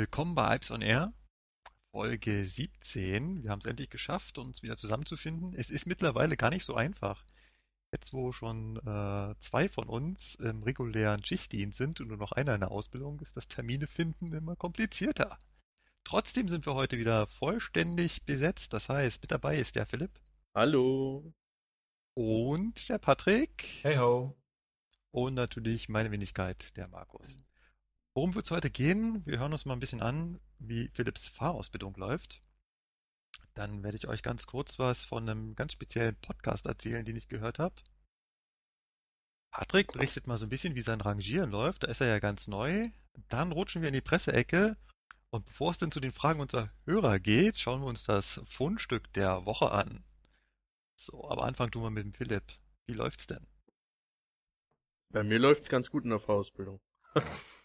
Willkommen bei Alps on Air, Folge 17. Wir haben es endlich geschafft, uns wieder zusammenzufinden. Es ist mittlerweile gar nicht so einfach. Jetzt, wo schon äh, zwei von uns im regulären Schichtdienst sind und nur noch einer in der Ausbildung, ist das Termine finden immer komplizierter. Trotzdem sind wir heute wieder vollständig besetzt. Das heißt, mit dabei ist der Philipp Hallo. und der Patrick Hey ho. und natürlich meine Wenigkeit, der Markus. Worum wird es heute gehen? Wir hören uns mal ein bisschen an, wie Philipps Fahrausbildung läuft. Dann werde ich euch ganz kurz was von einem ganz speziellen Podcast erzählen, den ich gehört habe. Patrick berichtet mal so ein bisschen, wie sein Rangieren läuft. Da ist er ja ganz neu. Dann rutschen wir in die Presseecke. Und bevor es denn zu den Fragen unserer Hörer geht, schauen wir uns das Fundstück der Woche an. So, aber Anfang tun wir mit dem Philipp. Wie läuft's denn? Bei mir läuft's ganz gut in der Fahrausbildung.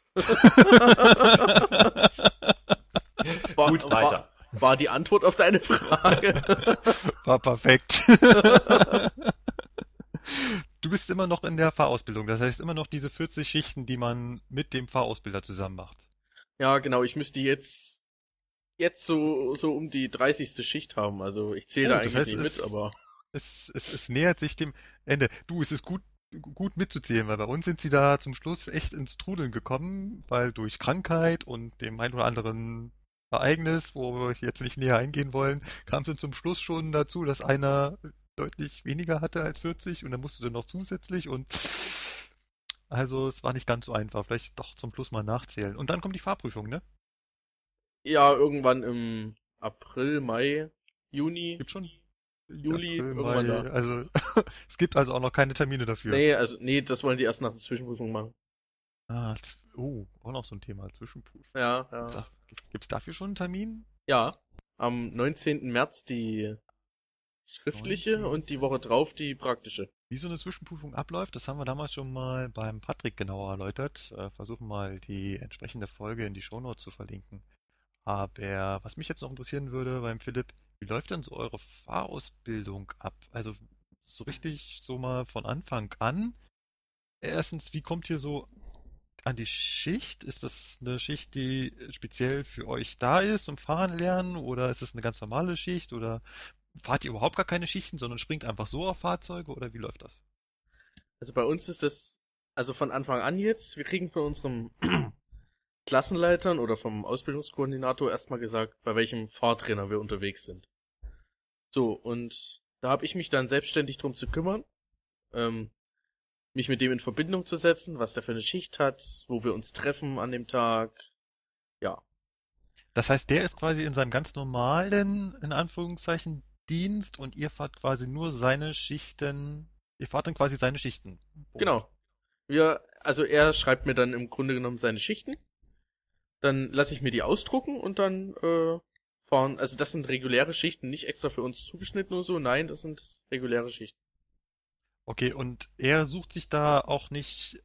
War, Gut, weiter. War, war die Antwort auf deine Frage? War perfekt. Du bist immer noch in der Fahrausbildung, das heißt immer noch diese 40 Schichten, die man mit dem Fahrausbilder zusammen macht. ja, genau. Ich müsste jetzt jetzt so so um die 30. Schicht haben. Also ich zähle Oh, da das eigentlich heißt, nicht es- mit, aber Es, es, es nähert sich dem Ende. Du, es ist gut, gut mitzuzählen, weil bei uns sind sie da zum Schluss echt ins Trudeln gekommen, weil durch Krankheit und dem ein oder anderen Ereignis, wo wir jetzt nicht näher eingehen wollen, kam es zum Schluss schon dazu, dass einer deutlich weniger hatte als 40 und dann musste dann noch zusätzlich und also es war nicht ganz so einfach. Vielleicht doch zum Schluss mal nachzählen. Und dann kommt die Fahrprüfung, ne? ja, irgendwann im April, Mai, Juni. Gibt schon Juli, April, irgendwann Mai, da. Also es gibt also auch noch keine Termine dafür. Nee, also nee, das wollen die erst nach der Zwischenprüfung machen. Ah, oh, auch noch so ein Thema, Zwischenprüfung. Ja, ja. Sag, Gibt's dafür schon einen Termin? Ja, am 19. März die schriftliche 19.. und die Woche drauf die praktische. Wie so eine Zwischenprüfung abläuft, das haben wir damals schon mal beim Patrick genauer erläutert. Äh, versuchen mal die entsprechende Folge in die Shownotes zu verlinken. Aber was mich jetzt noch interessieren würde beim Philipp, wie läuft denn so eure Fahrausbildung ab? Also so richtig so mal von Anfang an. Erstens, wie kommt ihr so an die Schicht? Ist das eine Schicht, die speziell für euch da ist zum Fahren lernen? Oder ist es eine ganz normale Schicht? Oder fahrt ihr überhaupt gar keine Schichten, sondern springt einfach so auf Fahrzeuge? Oder wie läuft das? Also bei uns ist das, also von Anfang an jetzt, wir kriegen von unserem Klassenleitern oder vom Ausbildungskoordinator erstmal gesagt, bei welchem Fahrtrainer wir unterwegs sind. So, und da habe ich mich dann selbstständig drum zu kümmern, ähm, mich mit dem in Verbindung zu setzen, was der für eine Schicht hat, wo wir uns treffen an dem Tag. Ja, Das heißt, der ist quasi in seinem ganz normalen, in Anführungszeichen, Dienst und ihr fahrt quasi nur seine Schichten. Ihr fahrt dann quasi seine Schichten. Genau. Wir, also er schreibt mir dann im Grunde genommen seine Schichten. Dann lasse ich mir die ausdrucken und dann äh, fahren. Also das sind reguläre Schichten, nicht extra für uns zugeschnitten oder so. Nein, das sind reguläre Schichten. Okay, und er sucht sich da auch nicht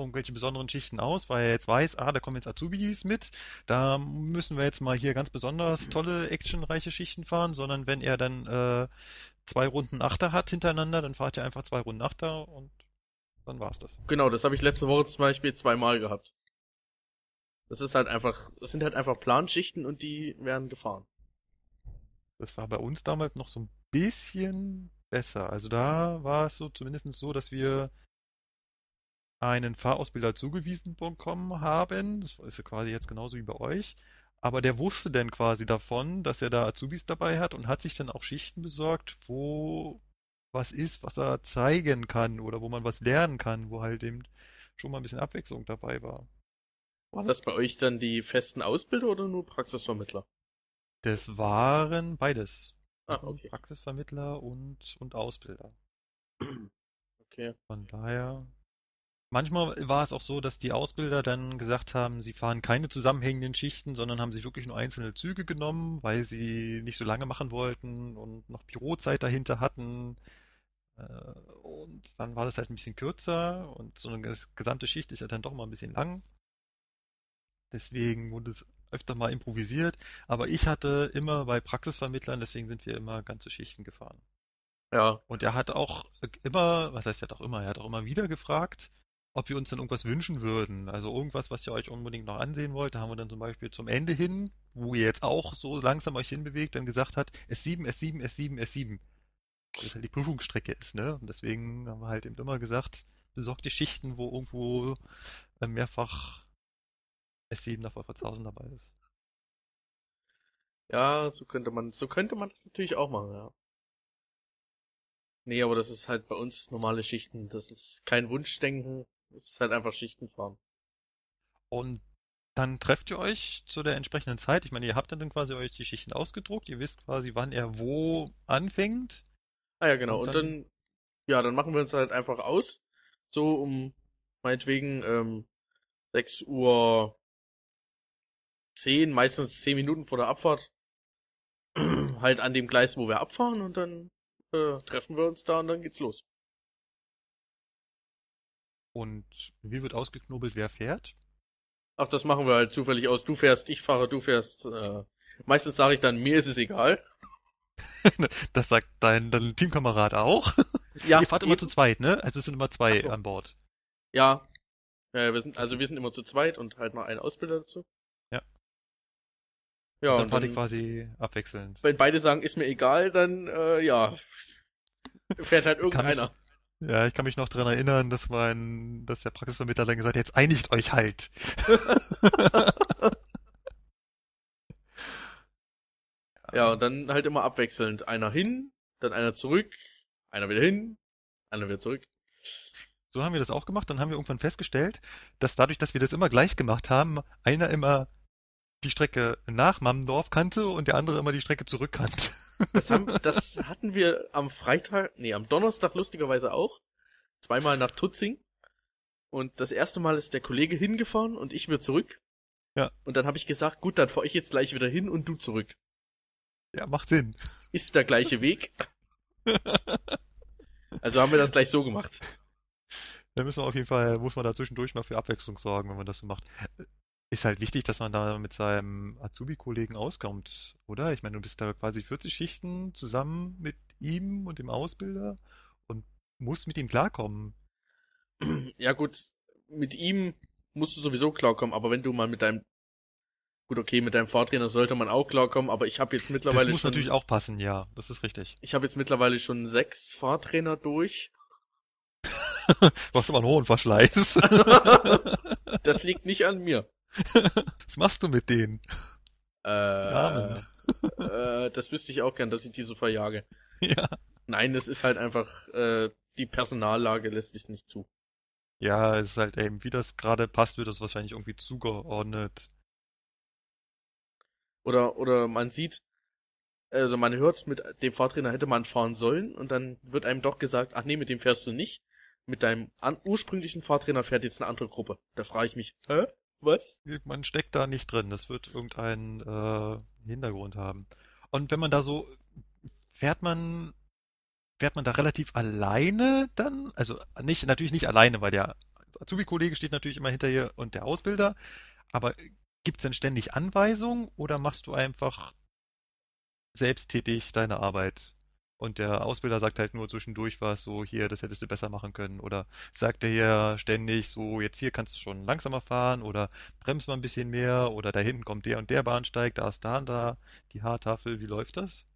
irgendwelche besonderen Schichten aus, weil er jetzt weiß, ah, da kommen jetzt Azubis mit, da müssen wir jetzt mal hier ganz besonders tolle, actionreiche Schichten fahren, sondern wenn er dann äh, zwei Runden Achter hat hintereinander, dann fahrt ihr einfach zwei Runden Achter und dann war's das. Genau, das habe ich letzte Woche zum Beispiel zweimal gehabt. Das ist halt einfach, das sind halt einfach Planschichten und die werden gefahren. Das war bei uns damals noch so ein bisschen besser. Also da war es so zumindest so, dass wir einen Fahrausbilder zugewiesen bekommen haben. Das ist ja quasi jetzt genauso wie bei euch. Aber der wusste dann quasi davon, dass er da Azubis dabei hat und hat sich dann auch Schichten besorgt, wo was ist, was er zeigen kann oder wo man was lernen kann, wo halt eben schon mal ein bisschen Abwechslung dabei war. War das bei euch dann die festen Ausbilder oder nur Praxisvermittler? Das waren beides. Ah, okay. Praxisvermittler und, und Ausbilder. Okay. Von daher. Manchmal war es auch so, dass die Ausbilder dann gesagt haben, sie fahren keine zusammenhängenden Schichten, sondern haben sich wirklich nur einzelne Züge genommen, weil sie nicht so lange machen wollten und noch Bürozeit dahinter hatten. Äh, Und dann war das halt ein bisschen kürzer und so eine ges- gesamte Schicht ist ja dann doch mal ein bisschen lang. Deswegen wurde es öfter mal improvisiert. Aber ich hatte immer bei Praxisvermittlern, deswegen sind wir immer ganze Schichten gefahren. Ja, Und er hat auch immer, was heißt er hat auch immer, er hat auch immer wieder gefragt, ob wir uns dann irgendwas wünschen würden. Also irgendwas, was ihr euch unbedingt noch ansehen wollt. Da haben wir dann zum Beispiel zum Ende hin, wo ihr jetzt auch so langsam euch hinbewegt, dann gesagt hat, S7, S7, S7, S7. Weil das halt die Prüfungsstrecke ist, ne? Und deswegen haben wir halt eben immer gesagt, besorgt die Schichten, wo irgendwo äh, mehrfach S7 nach Wolfertshausen dabei ist. Ja, so könnte man, so könnte man das natürlich auch machen, ja. Nee, aber das ist halt bei uns normale Schichten. Das ist kein Wunschdenken. Das ist halt einfach Schichten fahren. Und dann trefft ihr euch zu der entsprechenden Zeit. Ich meine, ihr habt dann quasi euch die Schichten ausgedruckt. Ihr wisst quasi, wann er wo anfängt. Ah ja, genau. Und Und dann- dann, ja, dann machen wir uns halt einfach aus. So um, meinetwegen, ähm, 6 Uhr 10, meistens 10 Minuten vor der Abfahrt. halt an dem Gleis, wo wir abfahren und dann äh, treffen wir uns da und dann geht's los. Und wie wird ausgeknobelt, wer fährt? Ach, das machen wir halt zufällig aus. Du fährst, ich fahre, du fährst. Äh, meistens sage ich dann, mir ist es egal. Das sagt dein, dein Teamkamerad auch. Ja, ihr fahrt immer zu zweit, ne? Also es sind immer zwei so. an Bord. Ja. ja, wir sind, also wir sind immer zu zweit und halt noch ein Ausbilder dazu. Ja. Und dann und fahrt ihr quasi abwechselnd. wenn beide sagen, ist mir egal, dann, äh, ja, fährt halt irgendeiner. Ja, ich kann mich noch dran erinnern, dass mein, dass der Praxisvermittler dann gesagt hat, jetzt einigt euch halt. Ja, und dann halt immer abwechselnd. Einer hin, dann einer zurück, einer wieder hin, einer wieder zurück. So haben wir das auch gemacht. Dann haben wir irgendwann festgestellt, dass dadurch, dass wir das immer gleich gemacht haben, einer immer die Strecke nach Mammendorf kannte und der andere immer die Strecke zurück kannte. Das, haben, das hatten wir am Freitag, nee, am Donnerstag lustigerweise auch. Zweimal nach Tutzing. Und das erste Mal ist der Kollege hingefahren und ich wieder zurück. Ja. Und dann habe ich gesagt, gut, dann fahre ich jetzt gleich wieder hin und du zurück. Ja, macht Sinn. Ist der gleiche Weg. Also haben wir das gleich so gemacht. Da müssen wir auf jeden Fall, muss man da zwischendurch mal für Abwechslung sorgen, wenn man das so macht. Ist halt wichtig, dass man da mit seinem Azubi-Kollegen auskommt, oder? Ich meine, du bist da quasi 40 Schichten zusammen mit ihm und dem Ausbilder und musst mit ihm klarkommen. Ja gut, mit ihm musst du sowieso klarkommen, aber wenn du mal mit deinem Gut, okay, mit deinem Fahrtrainer sollte man auch klarkommen, aber ich habe jetzt Das mittlerweile muss schon natürlich auch passen, ja, das ist richtig. ich habe jetzt mittlerweile schon sechs Fahrtrainer durch. Du hast aber einen hohen Verschleiß. das liegt nicht an mir. Was machst du mit denen? Äh, äh, das wüsste ich auch gern, dass ich die so verjage. Ja. Nein, das ist halt einfach, äh, die Personallage lässt sich nicht zu. Ja, es ist halt eben, wie das gerade passt, wird das wahrscheinlich irgendwie zugeordnet. Oder, oder man sieht, also man hört, mit dem Fahrtrainer hätte man fahren sollen und dann wird einem doch gesagt, ach nee, mit dem fährst du nicht. Mit deinem ursprünglichen Fahrtrainer fährt jetzt eine andere Gruppe. Da frage ich mich, hä? Was? Man steckt da nicht drin. Das wird irgendeinen äh, Hintergrund haben. Und wenn man da so fährt man fährt man da relativ alleine dann? Also nicht natürlich nicht alleine, weil der Azubi-Kollege steht natürlich immer hinter ihr und der Ausbilder. Aber gibt's denn ständig Anweisungen oder machst du einfach selbsttätig deine Arbeit? Und der Ausbilder sagt halt nur zwischendurch was, so hier, das hättest du besser machen können. Oder sagt er hier ständig so, jetzt hier kannst du schon langsamer fahren oder bremst mal ein bisschen mehr oder da hinten kommt der und der Bahnsteig, da ist da und da die Haartafel. Wie läuft das?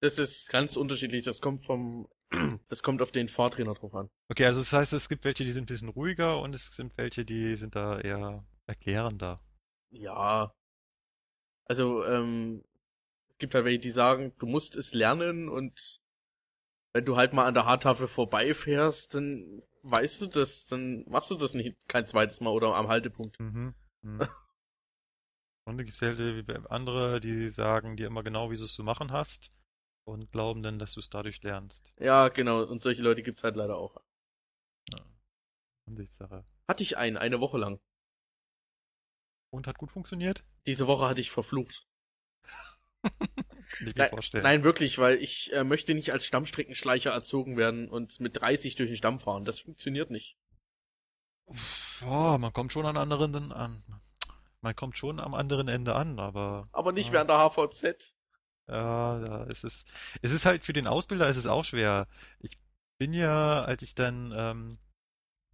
Das ist ganz unterschiedlich. Das kommt vom, das kommt auf den Fahrtrainer drauf an. Okay, also das heißt, es gibt welche, die sind ein bisschen ruhiger und es sind welche, die sind da eher erklärender. Ja. Also, ähm, es gibt halt welche, die sagen, du musst es lernen und wenn du halt mal an der Haartafel vorbeifährst, dann weißt du das, dann machst du das nicht kein zweites Mal oder am Haltepunkt. Mhm. mhm. Und dann gibt's halt andere, die sagen dir immer genau, wie du es zu machen hast und glauben dann, dass du es dadurch lernst. Ja, genau, und solche Leute gibt's halt leider auch. Ansichtssache. Hatte ich einen, eine Woche lang. Und hat gut funktioniert? Diese Woche hatte ich verflucht. Kann ich mir Nein, vorstellen. nein, wirklich, weil ich äh, möchte nicht als Stammstreckenschleicher erzogen werden und mit 30 durch den Stamm fahren. Das funktioniert nicht. Ja, man kommt schon an anderen an. Man kommt schon am anderen Ende an, aber Aber nicht Ja. mehr an der HVZ. ja, ja, es ist, es ist halt für den Ausbilder ist es auch schwer. Ich bin ja, als ich dann ähm,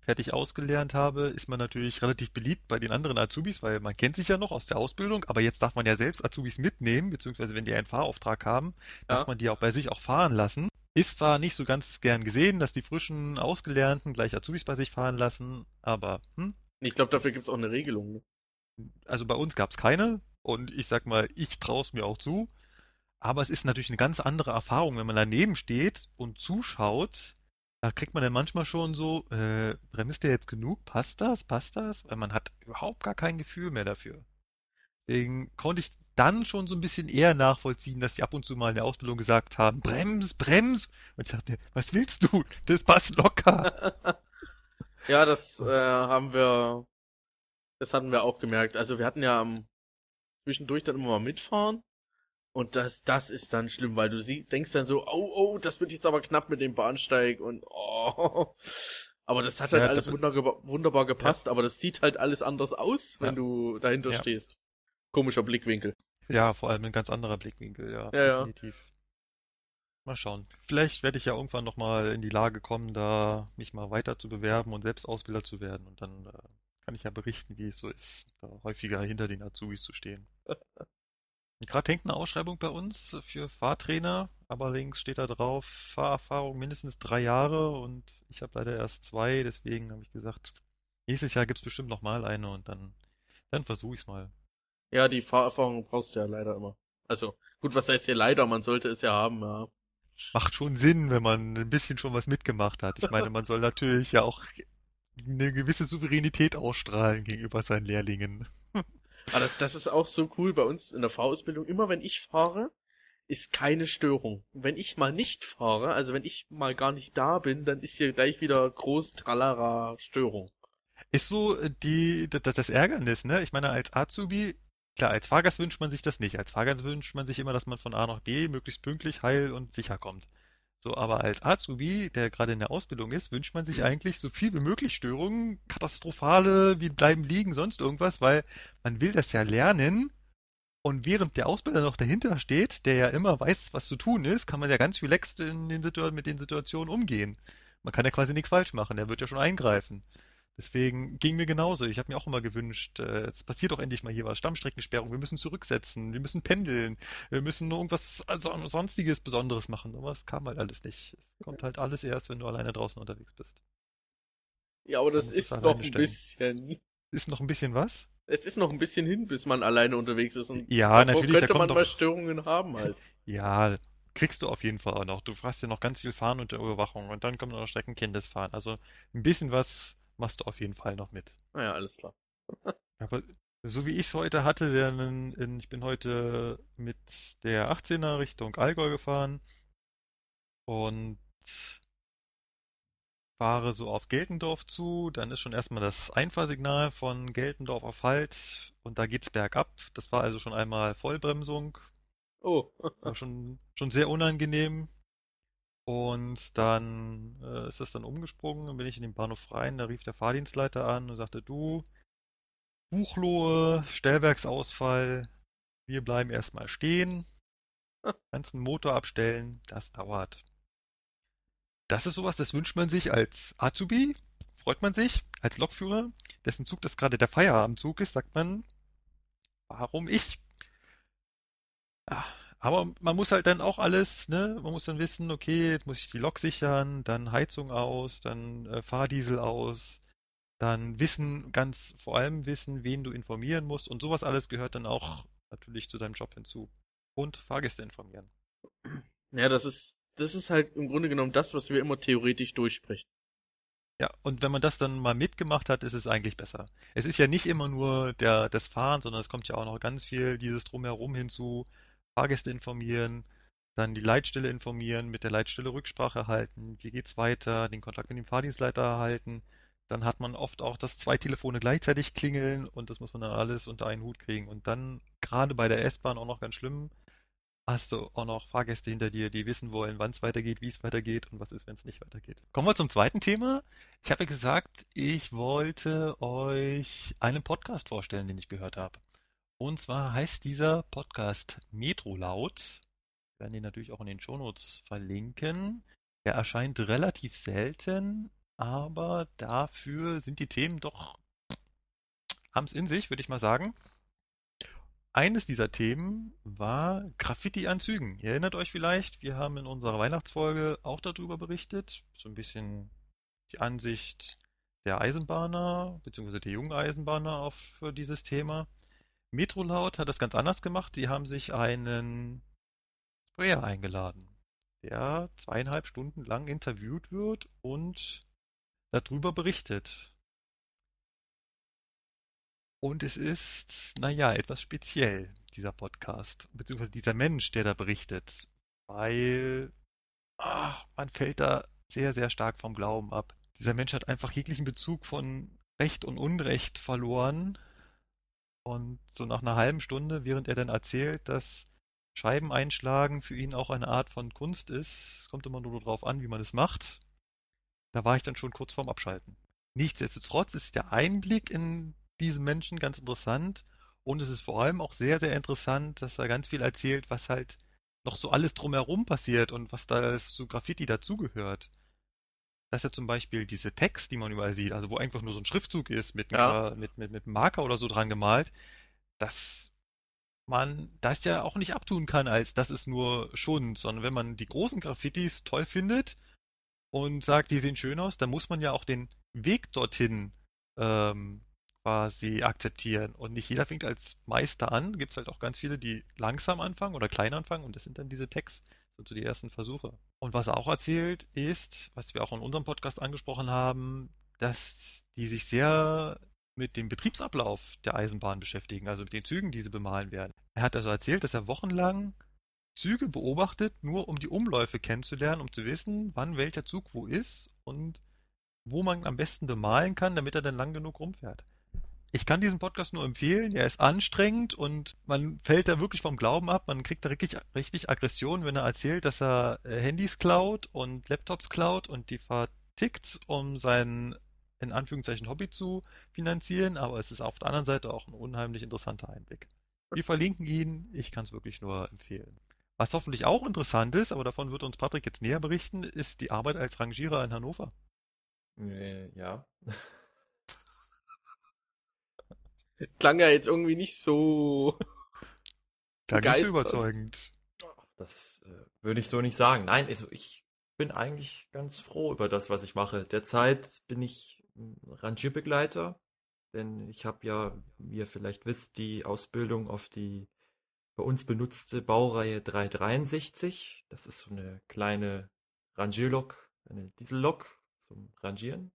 fertig ausgelernt habe, ist man natürlich relativ beliebt bei den anderen Azubis, weil man kennt sich ja noch aus der Ausbildung, aber jetzt darf man ja selbst Azubis mitnehmen, beziehungsweise wenn die einen Fahrauftrag haben, darf Ja. man die auch bei sich auch fahren lassen. Ist zwar nicht so ganz gern gesehen, dass die frischen Ausgelernten gleich Azubis bei sich fahren lassen, aber hm, Ich glaube, dafür gibt's auch eine Regelung. Ne? also bei uns gab's keine und ich sag mal, ich traue es mir auch zu. Aber es ist natürlich eine ganz andere Erfahrung, wenn man daneben steht und zuschaut. Da kriegt man dann manchmal schon so, äh, bremst der jetzt genug? Passt das? Passt das? Weil man hat überhaupt gar kein Gefühl mehr dafür. Deswegen konnte ich dann schon so ein bisschen eher nachvollziehen, dass die ab und zu mal in der Ausbildung gesagt haben, Brems, Brems. Und ich dachte, was willst du? Das passt locker. Ja, das äh, haben wir, das hatten wir auch gemerkt. Also wir hatten ja am zwischendurch dann immer mal mitfahren. Und das, das ist dann schlimm, weil du sie, denkst dann so, oh, oh, das wird jetzt aber knapp mit dem Bahnsteig und oh. Aber das hat halt Ja, alles wunderbar, wunderbar gepasst, aber das sieht halt alles anders aus, wenn Ja. du dahinter Ja. stehst. Komischer Blickwinkel. Ja, vor allem ein ganz anderer Blickwinkel, ja, Ja, ja. definitiv. Mal schauen. Vielleicht werde ich ja irgendwann nochmal in die Lage kommen, da mich mal weiter zu bewerben und selbst Ausbilder zu werden. Und dann äh, kann ich ja berichten, wie es so ist, da häufiger hinter den Azubis zu stehen. Gerade hängt eine Ausschreibung bei uns für Fahrtrainer, allerdings steht da drauf, Fahrerfahrung mindestens drei Jahre und ich habe leider erst zwei, deswegen habe ich gesagt, nächstes Jahr gibt's bestimmt noch mal eine und dann, dann versuche ich's mal. Ja, die Fahrerfahrung brauchst du ja leider immer. Also, gut, was heißt hier leider? Man sollte es ja haben, ja. macht schon Sinn, wenn man ein bisschen schon was mitgemacht hat. Ich meine, man soll natürlich ja auch eine gewisse Souveränität ausstrahlen gegenüber seinen Lehrlingen. Aber das, ist auch so cool bei uns in der Fahrausbildung. Immer wenn ich fahre, ist keine Störung. Wenn ich mal nicht fahre, also wenn ich mal gar nicht da bin, dann ist hier gleich wieder groß Tralala Störung. Ist so äh, die, das Ärgernis, ne? Ich meine, als Azubi, klar, als Fahrgast wünscht man sich das nicht. Als Fahrgast wünscht man sich immer, dass man von A nach B möglichst pünktlich, heil und sicher kommt. So, aber als Azubi, der gerade in der Ausbildung ist, wünscht man sich eigentlich so viel wie möglich Störungen, katastrophale, wie bleiben liegen, sonst irgendwas, weil man will das ja lernen. Und während der Ausbilder noch dahinter steht, der ja immer weiß, was zu tun ist, kann man ja ganz relaxed in den mit den Situationen umgehen. Man kann ja quasi nichts falsch machen, der wird ja schon eingreifen. Deswegen ging mir genauso. Ich habe mir auch immer gewünscht, äh, es passiert doch endlich mal hier was. Stammstreckensperrung, wir müssen zurücksetzen, wir müssen pendeln, wir müssen nur irgendwas also, sonstiges Besonderes machen. Aber es kam halt alles nicht. Es kommt halt alles erst, wenn du alleine draußen unterwegs bist. Ja, aber das ist noch ein stellen. bisschen. Ist noch ein bisschen was? Es ist noch ein bisschen hin, bis man alleine unterwegs ist. Und Ja, natürlich, da könnte man kommt mal doch, Störungen haben halt. ja, kriegst du auf jeden Fall auch noch. Du hast ja noch ganz viel Fahren unter Überwachung und dann kommt noch Streckenkenntnisfahren. Also ein bisschen was machst du auf jeden Fall noch mit. Naja, alles klar. Aber so wie ich es heute hatte, denn in, ich bin heute mit der 18er Richtung Allgäu gefahren und fahre so auf Geltendorf zu. Dann ist schon erstmal das Einfahrsignal von Geltendorf auf Halt und da geht's bergab. Das war also schon einmal Vollbremsung. Oh. Schon, schon sehr unangenehm. Und dann äh, ist das dann umgesprungen, dann bin ich in den Bahnhof rein, da rief der Fahrdienstleiter an und sagte, du, Buchlohe, Stellwerksausfall, wir bleiben erstmal stehen, ganzen Motor abstellen, das dauert. Das ist sowas, das wünscht man sich als Azubi, freut man sich, als Lokführer, dessen Zug das gerade der Feierabendzug ist, sagt man, warum ich? Ja, aber man muss halt dann auch alles, ne? Man muss dann wissen, okay, jetzt muss ich die Lok sichern, dann Heizung aus, dann äh, Fahrdiesel aus, dann wissen, ganz vor allem wissen, wen du informieren musst und sowas alles gehört dann auch natürlich zu deinem Job hinzu. Und Fahrgäste informieren. Ja, das ist, das ist halt im Grunde genommen das, was wir immer theoretisch durchsprechen. Ja, und wenn man das dann mal mitgemacht hat, ist es eigentlich besser. Es ist ja nicht immer nur der, das Fahren, sondern es kommt ja auch noch ganz viel dieses Drumherum hinzu. Fahrgäste informieren, dann die Leitstelle informieren, mit der Leitstelle Rücksprache halten, wie geht's weiter, den Kontakt mit dem Fahrdienstleiter erhalten. Dann hat man oft auch, dass zwei Telefone gleichzeitig klingeln und das muss man dann alles unter einen Hut kriegen. Und dann, gerade bei der S-Bahn auch noch ganz schlimm, hast du auch noch Fahrgäste hinter dir, die wissen wollen, wann es weitergeht, wie es weitergeht und was ist, wenn es nicht weitergeht. Kommen wir zum zweiten Thema. Ich habe ja gesagt, ich wollte euch einen Podcast vorstellen, den ich gehört habe. Und zwar heißt dieser Podcast Metrolaut. Wir werden den natürlich auch in den Shownotes verlinken. Der erscheint relativ selten, aber dafür sind die Themen doch, haben es in sich, würde ich mal sagen. Eines dieser Themen war Graffiti an Zügen. Ihr erinnert euch vielleicht, wir haben in unserer Weihnachtsfolge auch darüber berichtet, so ein bisschen die Ansicht der Eisenbahner, beziehungsweise der jungen Eisenbahner auf dieses Thema. Metrolaut hat das ganz anders gemacht. Sie haben sich einen Sprayer eingeladen, der zweieinhalb Stunden lang interviewt wird und darüber berichtet. Und es ist, naja, etwas speziell, dieser Podcast, beziehungsweise dieser Mensch, der da berichtet, weil ah, man fällt da sehr, sehr stark vom Glauben ab. Dieser Mensch hat einfach jeglichen Bezug von Recht und Unrecht verloren. Und so nach einer halben Stunde, während er dann erzählt, dass Scheiben einschlagen für ihn auch eine Art von Kunst ist, es kommt immer nur darauf an, wie man es macht, da war ich dann schon kurz vorm Abschalten. Nichtsdestotrotz ist der Einblick in diesen Menschen ganz interessant und es ist vor allem auch sehr, sehr interessant, dass er ganz viel erzählt, was halt noch so alles drumherum passiert und was da zu Graffiti dazugehört dass ja zum Beispiel diese Text, die man überall sieht, also wo einfach nur so ein Schriftzug ist mit, ja. mit, mit, mit Marker oder so dran gemalt, dass man das ja auch nicht abtun kann, als das ist nur Schund, sondern wenn man die großen Graffitis toll findet und sagt, die sehen schön aus, dann muss man ja auch den Weg dorthin ähm, quasi akzeptieren. Und nicht jeder fängt als Meister an. Gibt es halt auch ganz viele, die langsam anfangen oder klein anfangen und das sind dann diese Texte, so die ersten Versuche. Und was er auch erzählt ist, was wir auch in unserem Podcast angesprochen haben, dass die sich sehr mit dem Betriebsablauf der Eisenbahn beschäftigen, also mit den Zügen, die sie bemalen werden. Er hat also erzählt, dass er wochenlang Züge beobachtet, nur um die Umläufe kennenzulernen, um zu wissen, wann welcher Zug wo ist und wo man am besten bemalen kann, damit er dann lang genug rumfährt. Ich kann diesen Podcast nur empfehlen. Er ist anstrengend und man fällt da wirklich vom Glauben ab. Man kriegt da richtig, richtig Aggression, wenn er erzählt, dass er äh, Handys klaut und Laptops klaut und die vertickt, um sein in Anführungszeichen Hobby zu finanzieren. Aber es ist auf der anderen Seite auch ein unheimlich interessanter Einblick. Wir verlinken ihn. Ich kann es wirklich nur empfehlen. Was hoffentlich auch interessant ist, aber davon wird uns Patrick jetzt näher berichten, ist die Arbeit als Rangierer in Hannover. Äh, ja. Klang ja jetzt irgendwie nicht so. Klang nicht so überzeugend. Das äh, würde ich so nicht sagen. Nein, also ich bin eigentlich ganz froh über das, was ich mache. Derzeit bin ich Rangierbegleiter, denn ich habe ja, wie ihr vielleicht wisst, die Ausbildung auf die bei uns benutzte Baureihe 363. Das ist so eine kleine Rangierlok, eine Diesellok zum Rangieren.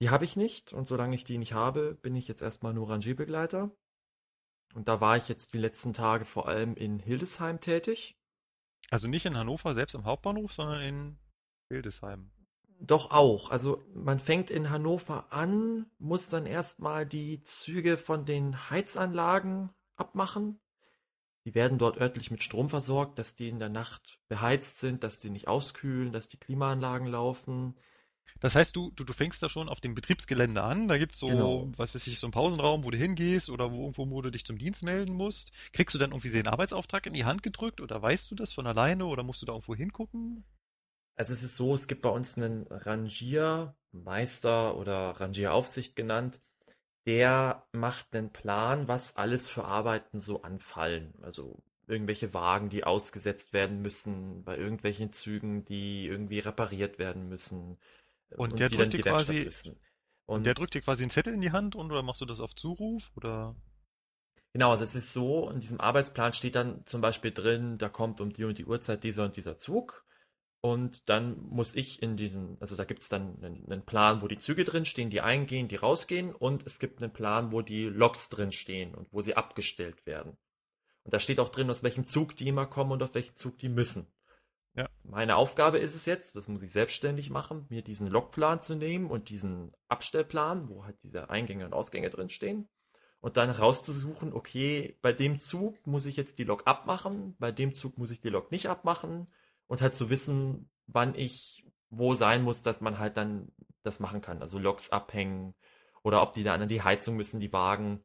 Die habe ich nicht und solange ich die nicht habe, bin ich jetzt erstmal nur Rangierbegleiter. Und da war ich jetzt die letzten Tage vor allem in Hildesheim tätig. Also nicht in Hannover selbst am Hauptbahnhof, sondern in Hildesheim. Doch auch. Also man fängt in Hannover an, muss dann erstmal die Züge von den Heizanlagen abmachen. Die werden dort örtlich mit Strom versorgt, dass die in der Nacht beheizt sind, dass die nicht auskühlen, dass die Klimaanlagen laufen. Das heißt, du, du, du fängst da schon auf dem Betriebsgelände an. Da gibt's so, genau. was weiß ich, so einen Pausenraum, wo du hingehst oder wo irgendwo, wo du dich zum Dienst melden musst. Kriegst du dann irgendwie den Arbeitsauftrag in die Hand gedrückt oder weißt du das von alleine oder musst du da irgendwo hingucken? Also es ist so, es gibt bei uns einen Rangiermeister oder Rangieraufsicht genannt. Der macht einen Plan, was alles für Arbeiten so anfallen. Also irgendwelche Wagen, die ausgesetzt werden müssen, bei irgendwelchen Zügen, die irgendwie repariert werden müssen und, und der drückt dir quasi, und der drückt dir quasi einen Zettel in die Hand und oder machst du das auf Zuruf oder? Genau, also es ist so, in diesem Arbeitsplan steht dann zum Beispiel drin, da kommt um die und die Uhrzeit dieser und dieser Zug. Und dann muss ich in diesen, also da gibt es dann einen, einen, Plan, wo die Züge drin stehen, die eingehen, die rausgehen. Und es gibt einen Plan, wo die Loks drin stehen und wo sie abgestellt werden. Und da steht auch drin, aus welchem Zug die immer kommen und auf welchen Zug die müssen. Ja. Meine Aufgabe ist es jetzt, das muss ich selbstständig machen, mir diesen Logplan zu nehmen und diesen Abstellplan, wo halt diese Eingänge und Ausgänge drin stehen. Und dann rauszusuchen, okay, bei dem Zug muss ich jetzt die Lok abmachen, bei dem Zug muss ich die Lok nicht abmachen und halt zu wissen, wann ich wo sein muss, dass man halt dann das machen kann. Also Loks abhängen oder ob die dann an die Heizung müssen, die Wagen.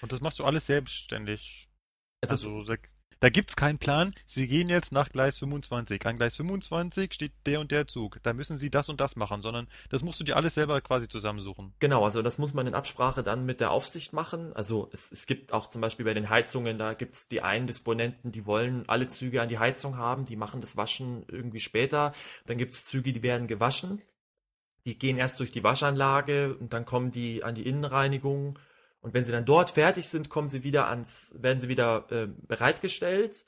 Und das machst du alles selbstständig. Also, also Da gibt's keinen Plan. Sie gehen jetzt nach Gleis 25. An Gleis 25 steht der und der Zug. Da müssen Sie das und das machen, sondern das musst du dir alles selber quasi zusammensuchen. Genau, also das muss man in Absprache dann mit der Aufsicht machen. Also es, es gibt auch zum Beispiel bei den Heizungen, da gibt's die einen Disponenten, die wollen alle Züge an die Heizung haben, die machen das Waschen irgendwie später. Dann gibt's Züge, die werden gewaschen. Die gehen erst durch die Waschanlage und dann kommen die an die Innenreinigung und wenn sie dann dort fertig sind, kommen sie wieder ans, werden sie wieder äh, bereitgestellt.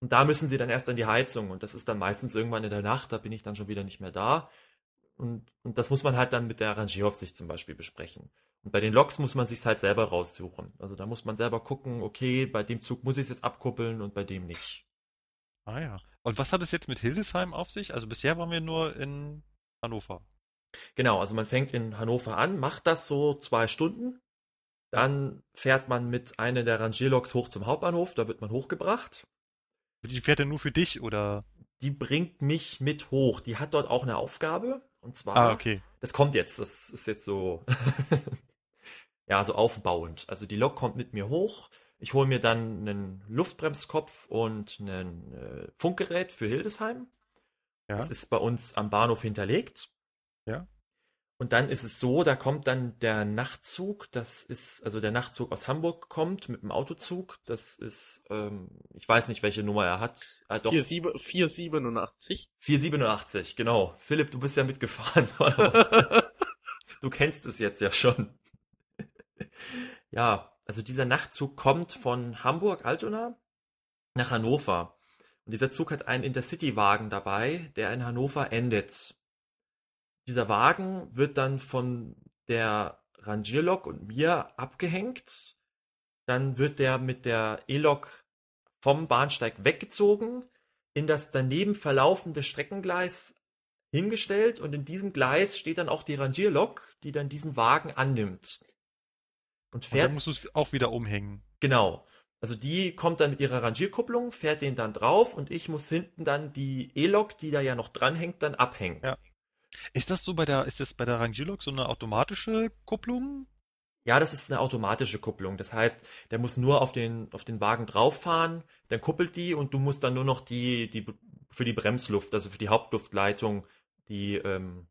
Und da müssen sie dann erst an die Heizung. Und das ist dann meistens irgendwann in der Nacht, da bin ich dann schon wieder nicht mehr da. Und, und das muss man halt dann mit der Rangieraufsicht zum Beispiel besprechen. Und bei den Loks muss man sich halt selber raussuchen. Also da muss man selber gucken, okay, bei dem Zug muss ich es jetzt abkuppeln und bei dem nicht. Ah ja. Und was hat es jetzt mit Hildesheim auf sich? Also bisher waren wir nur in Hannover. Genau, also man fängt in Hannover an, macht das so zwei Stunden dann fährt man mit einer der Rangierloks hoch zum Hauptbahnhof, da wird man hochgebracht. Die fährt dann nur für dich oder? Die bringt mich mit hoch. Die hat dort auch eine Aufgabe. Und zwar, ah, okay. das kommt jetzt, das ist jetzt so, ja, so aufbauend. Also die Lok kommt mit mir hoch. Ich hole mir dann einen Luftbremskopf und ein äh, Funkgerät für Hildesheim. Ja. Das ist bei uns am Bahnhof hinterlegt. Ja. Und dann ist es so, da kommt dann der Nachtzug, das ist, also der Nachtzug aus Hamburg kommt mit dem Autozug, das ist, ähm, ich weiß nicht, welche Nummer er hat. Ah, doch. 487. 487, genau. Philipp, du bist ja mitgefahren. du kennst es jetzt ja schon. ja, also dieser Nachtzug kommt von Hamburg-Altona nach Hannover. Und dieser Zug hat einen Intercity-Wagen dabei, der in Hannover endet dieser Wagen wird dann von der Rangierlok und mir abgehängt. Dann wird der mit der E-Lok vom Bahnsteig weggezogen, in das daneben verlaufende Streckengleis hingestellt und in diesem Gleis steht dann auch die Rangierlok, die dann diesen Wagen annimmt. Und fährt. Und dann musst du es auch wieder umhängen. Genau. Also die kommt dann mit ihrer Rangierkupplung, fährt den dann drauf und ich muss hinten dann die E-Lok, die da ja noch dranhängt, dann abhängen. Ja. Ist das so bei der, ist das bei der Rangilog so eine automatische Kupplung? Ja, das ist eine automatische Kupplung. Das heißt, der muss nur auf den, auf den Wagen drauffahren, dann kuppelt die und du musst dann nur noch die, die, für die Bremsluft, also für die Hauptluftleitung, die, ähm,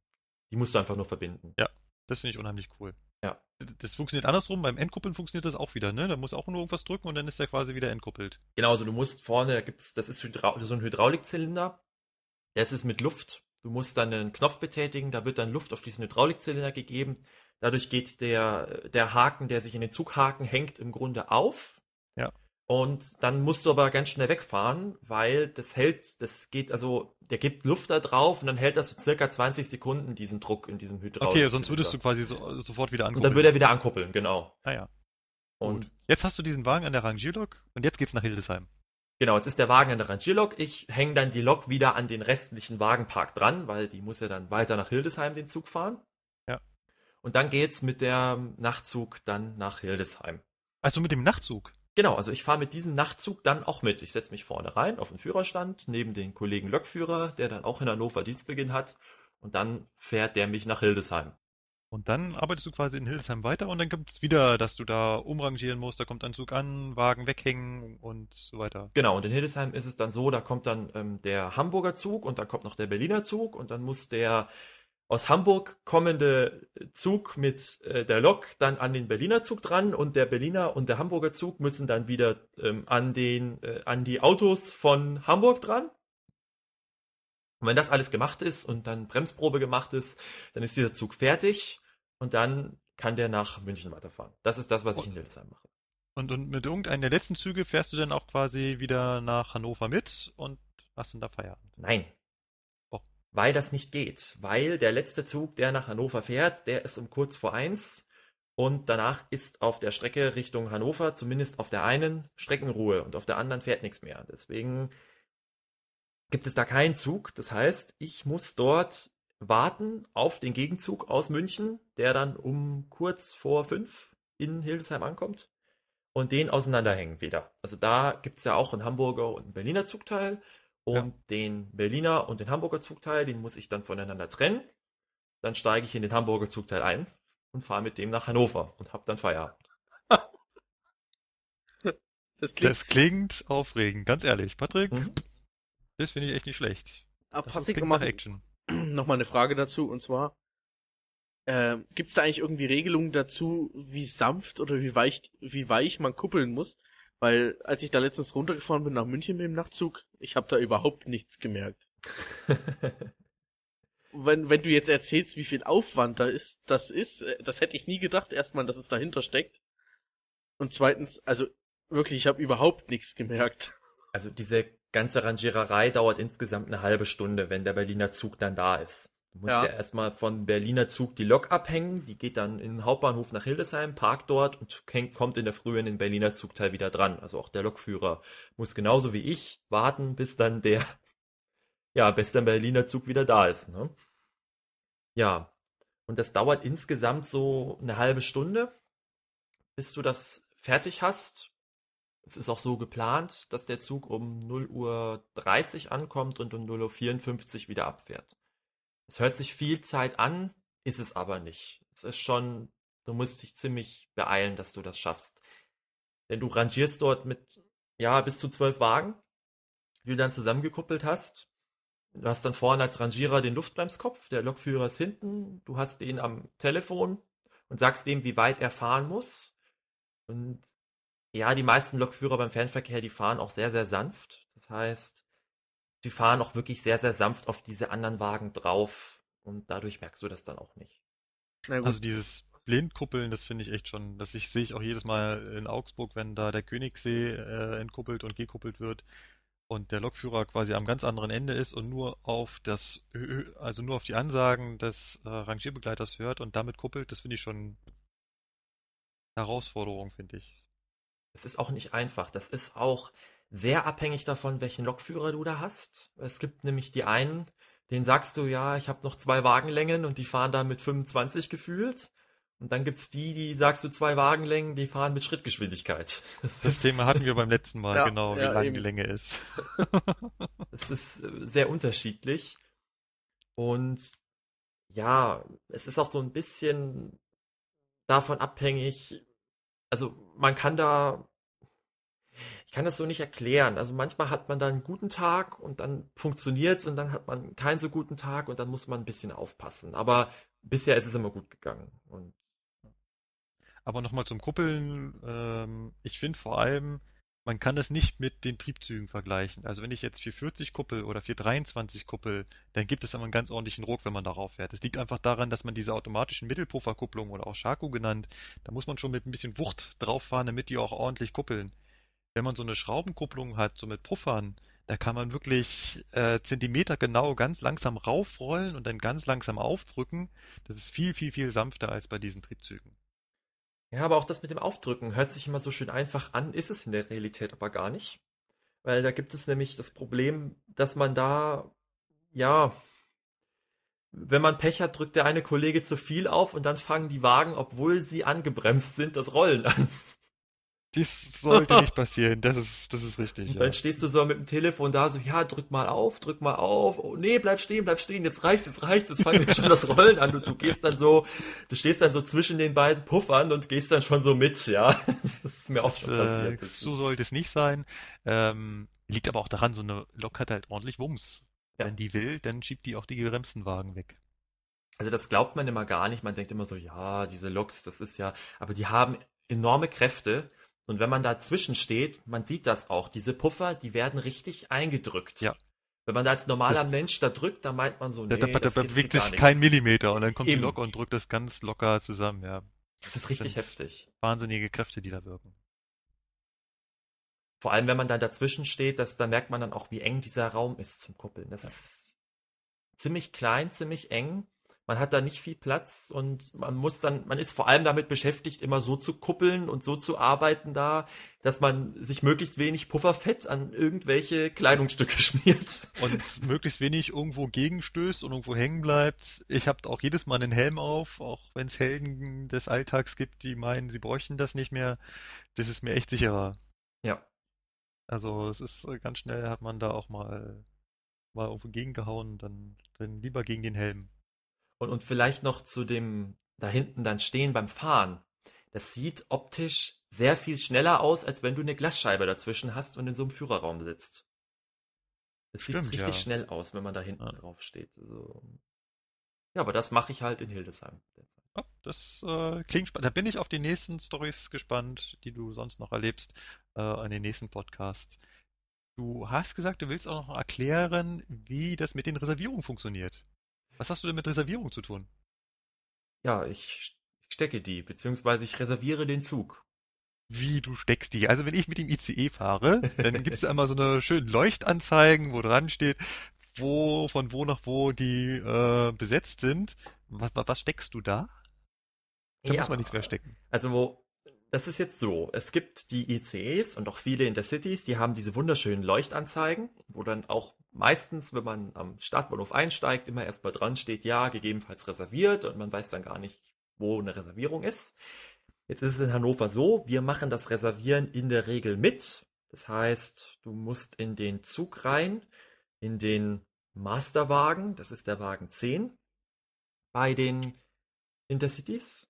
die musst du einfach nur verbinden. Ja, das finde ich unheimlich cool. Ja. Das funktioniert andersrum, beim Endkuppeln funktioniert das auch wieder, ne? Da muss auch nur irgendwas drücken und dann ist der quasi wieder entkuppelt. Genau, also du musst vorne, da gibt's, das ist so ein Hydraulikzylinder, der ist mit Luft Du musst dann einen Knopf betätigen, da wird dann Luft auf diesen Hydraulikzylinder gegeben. Dadurch geht der, der Haken, der sich in den Zughaken hängt, im Grunde auf. Ja. Und dann musst du aber ganz schnell wegfahren, weil das hält, das geht, also der gibt Luft da drauf und dann hält das so circa 20 Sekunden diesen Druck in diesem Hydraulik. Okay, sonst würdest du quasi so, sofort wieder ankuppeln. Und dann würde er wieder ankuppeln, genau. Ah ja. Und Gut. jetzt hast du diesen Wagen an der Rangierlok und jetzt geht's nach Hildesheim. Genau, jetzt ist der Wagen an der Rangierlok. Ich hänge dann die Lok wieder an den restlichen Wagenpark dran, weil die muss ja dann weiter nach Hildesheim den Zug fahren. Ja. Und dann geht's mit der Nachtzug dann nach Hildesheim. Also mit dem Nachtzug? Genau, also ich fahre mit diesem Nachtzug dann auch mit. Ich setze mich vorne rein auf den Führerstand, neben den Kollegen Lokführer, der dann auch in Hannover Dienstbeginn hat. Und dann fährt der mich nach Hildesheim. Und dann arbeitest du quasi in Hildesheim weiter und dann gibt es wieder, dass du da umrangieren musst, da kommt ein Zug an, Wagen weghängen und so weiter. Genau, und in Hildesheim ist es dann so, da kommt dann ähm, der Hamburger Zug und dann kommt noch der Berliner Zug und dann muss der aus Hamburg kommende Zug mit äh, der Lok dann an den Berliner Zug dran und der Berliner und der Hamburger Zug müssen dann wieder ähm, an den äh, an die Autos von Hamburg dran. Und wenn das alles gemacht ist und dann Bremsprobe gemacht ist, dann ist dieser Zug fertig und dann kann der nach München weiterfahren. Das ist das, was ich in Hildesheim mache. Und, und mit irgendeinem der letzten Züge fährst du dann auch quasi wieder nach Hannover mit und hast dann da Feierabend? Nein. Oh. Weil das nicht geht. Weil der letzte Zug, der nach Hannover fährt, der ist um kurz vor eins und danach ist auf der Strecke Richtung Hannover zumindest auf der einen Streckenruhe und auf der anderen fährt nichts mehr. Deswegen gibt es da keinen Zug. Das heißt, ich muss dort warten auf den Gegenzug aus München, der dann um kurz vor fünf in Hildesheim ankommt und den auseinanderhängen wieder. Also da gibt's ja auch einen Hamburger und einen Berliner Zugteil und ja. den Berliner und den Hamburger Zugteil, den muss ich dann voneinander trennen. Dann steige ich in den Hamburger Zugteil ein und fahre mit dem nach Hannover und habe dann Feierabend. Das klingt, das klingt aufregend, ganz ehrlich. Patrick, mhm. Das finde ich echt nicht schlecht. Aber Patrick, nochmal Action. Noch mal eine Frage dazu, und zwar, äh, gibt es da eigentlich irgendwie Regelungen dazu, wie sanft oder wie weich, wie weich man kuppeln muss? Weil als ich da letztens runtergefahren bin nach München mit dem Nachtzug, ich habe da überhaupt nichts gemerkt. wenn, wenn du jetzt erzählst, wie viel Aufwand da ist, das ist, äh, das hätte ich nie gedacht, erstmal, dass es dahinter steckt. Und zweitens, also wirklich, ich habe überhaupt nichts gemerkt. Also diese ganze Rangiererei dauert insgesamt eine halbe Stunde, wenn der Berliner Zug dann da ist. Du musst ja, ja erstmal von Berliner Zug die Lok abhängen, die geht dann in den Hauptbahnhof nach Hildesheim, parkt dort und kommt in der Früh in den Berliner Zugteil wieder dran. Also auch der Lokführer muss genauso wie ich warten, bis dann der, ja, bis der Berliner Zug wieder da ist. Ne? Ja, und das dauert insgesamt so eine halbe Stunde, bis du das fertig hast. Es ist auch so geplant, dass der Zug um 0 Uhr 30 ankommt und um 0 Uhr 54 wieder abfährt. Es hört sich viel Zeit an, ist es aber nicht. Es ist schon, du musst dich ziemlich beeilen, dass du das schaffst. Denn du rangierst dort mit, ja, bis zu zwölf Wagen, die du dann zusammengekuppelt hast. Du hast dann vorne als Rangierer den Luftbremskopf, der Lokführer ist hinten, du hast ihn am Telefon und sagst ihm, wie weit er fahren muss. Und ja, die meisten Lokführer beim Fernverkehr, die fahren auch sehr, sehr sanft. Das heißt, die fahren auch wirklich sehr, sehr sanft auf diese anderen Wagen drauf und dadurch merkst du das dann auch nicht. Also dieses Blindkuppeln, das finde ich echt schon, das ich, sehe ich auch jedes Mal in Augsburg, wenn da der Königssee äh, entkuppelt und gekuppelt wird und der Lokführer quasi am ganz anderen Ende ist und nur auf das, also nur auf die Ansagen des äh, Rangierbegleiters hört und damit kuppelt, das finde ich schon Herausforderung, finde ich. Es ist auch nicht einfach. Das ist auch sehr abhängig davon, welchen Lokführer du da hast. Es gibt nämlich die einen, denen sagst du, ja, ich habe noch zwei Wagenlängen und die fahren da mit 25 gefühlt. Und dann gibt's die, die sagst du zwei Wagenlängen, die fahren mit Schrittgeschwindigkeit. Das, das Thema hatten wir beim letzten Mal, ja, genau, wie ja, lang eben. die Länge ist. Es ist sehr unterschiedlich. Und ja, es ist auch so ein bisschen davon abhängig, also man kann da, ich kann das so nicht erklären. Also manchmal hat man da einen guten Tag und dann funktioniert's und dann hat man keinen so guten Tag und dann muss man ein bisschen aufpassen. Aber bisher ist es immer gut gegangen. Und aber nochmal zum Kuppeln. Ähm, ich finde vor allem, man kann das nicht mit den Triebzügen vergleichen. Also wenn ich jetzt 440 kuppel oder 423 kuppel, dann gibt es aber einen ganz ordentlichen Ruck, wenn man darauf fährt. Es liegt einfach daran, dass man diese automatischen Mittelpufferkupplungen oder auch Shaku genannt, da muss man schon mit ein bisschen Wucht drauf fahren, damit die auch ordentlich kuppeln. Wenn man so eine Schraubenkupplung hat, so mit Puffern, da kann man wirklich äh, Zentimeter genau ganz langsam raufrollen und dann ganz langsam aufdrücken. Das ist viel, viel, viel sanfter als bei diesen Triebzügen. Ja, aber auch das mit dem Aufdrücken hört sich immer so schön einfach an, ist es in der Realität aber gar nicht. Weil da gibt es nämlich das Problem, dass man da, ja, wenn man Pech hat, drückt der eine Kollege zu viel auf und dann fangen die Wagen, obwohl sie angebremst sind, das Rollen an. Dies sollte nicht passieren, das ist, das ist richtig. Ja. Dann stehst du so mit dem Telefon da, so, ja, drück mal auf, drück mal auf, oh nee, bleib stehen, bleib stehen, jetzt reicht, jetzt reicht, jetzt fangen wir schon das Rollen an und du gehst dann so, du stehst dann so zwischen den beiden Puffern und gehst dann schon so mit, ja. Das ist mir das auch schon ist, passiert. Äh, so sollte es nicht sein. Ähm, liegt aber auch daran, so eine Lok hat halt ordentlich Wumms. Ja. Wenn die will, dann schiebt die auch die gebremsten Wagen weg. Also das glaubt man immer gar nicht. Man denkt immer so, ja, diese Loks, das ist ja, aber die haben enorme Kräfte und wenn man dazwischen steht, man sieht das auch, diese Puffer, die werden richtig eingedrückt. Ja. Wenn man da als normaler das, Mensch da drückt, dann meint man so, nee, da, da, da bewegt sich kein Millimeter und dann kommt Eben. die Lok und drückt das ganz locker zusammen, ja. Das ist richtig das heftig. Wahnsinnige Kräfte, die da wirken. Vor allem, wenn man dann dazwischen steht, das, da merkt man dann auch, wie eng dieser Raum ist zum Kuppeln. Das ja. ist ziemlich klein, ziemlich eng man hat da nicht viel Platz und man muss dann, man ist vor allem damit beschäftigt, immer so zu kuppeln und so zu arbeiten da, dass man sich möglichst wenig Pufferfett an irgendwelche Kleidungsstücke schmiert. Und möglichst wenig irgendwo gegenstößt und irgendwo hängen bleibt. Ich habe auch jedes Mal einen Helm auf, auch wenn es Helden des Alltags gibt, die meinen, sie bräuchten das nicht mehr. Das ist mir echt sicherer. Ja. Also es ist äh, ganz schnell hat man da auch mal mal irgendwo gegengehauen, dann, dann lieber gegen den Helm. Und, und vielleicht noch zu dem da hinten dann stehen beim Fahren. das sieht optisch sehr viel schneller aus, als wenn du eine Glasscheibe dazwischen hast und in so einem Führerraum sitzt. Das sieht richtig ja. schnell aus, wenn man da hinten Ja. drauf steht. Also, ja, aber das mache ich halt in Hildesheim. Ja, Das äh, klingt spannend. Da bin ich auf die nächsten Stories gespannt, die du sonst noch erlebst, äh, an den nächsten Podcasts. Du hast gesagt, du willst auch noch erklären, wie das mit den Reservierungen funktioniert. Was hast du denn mit Reservierung zu tun? Ja, ich stecke die, beziehungsweise ich reserviere den Zug. Wie du steckst die. Also wenn ich mit dem ICE fahre, dann gibt es einmal so eine schönen Leuchtanzeigen, wo dran steht, wo, von wo nach wo die äh, besetzt sind. Was, was, was steckst du da? Da muss man nichts mehr stecken. Also wo, das ist jetzt so, es gibt die ICEs und auch viele Intercities, die haben diese wunderschönen Leuchtanzeigen, wo dann auch meistens, wenn man am Startbahnhof einsteigt, immer erstmal dran steht, ja, gegebenenfalls reserviert und man weiß dann gar nicht, wo eine Reservierung ist. Jetzt ist es in Hannover so, wir machen das Reservieren in der Regel mit. Das heißt, du musst in den Zug rein, in den Masterwagen, das ist der Wagen 10, bei den Intercities.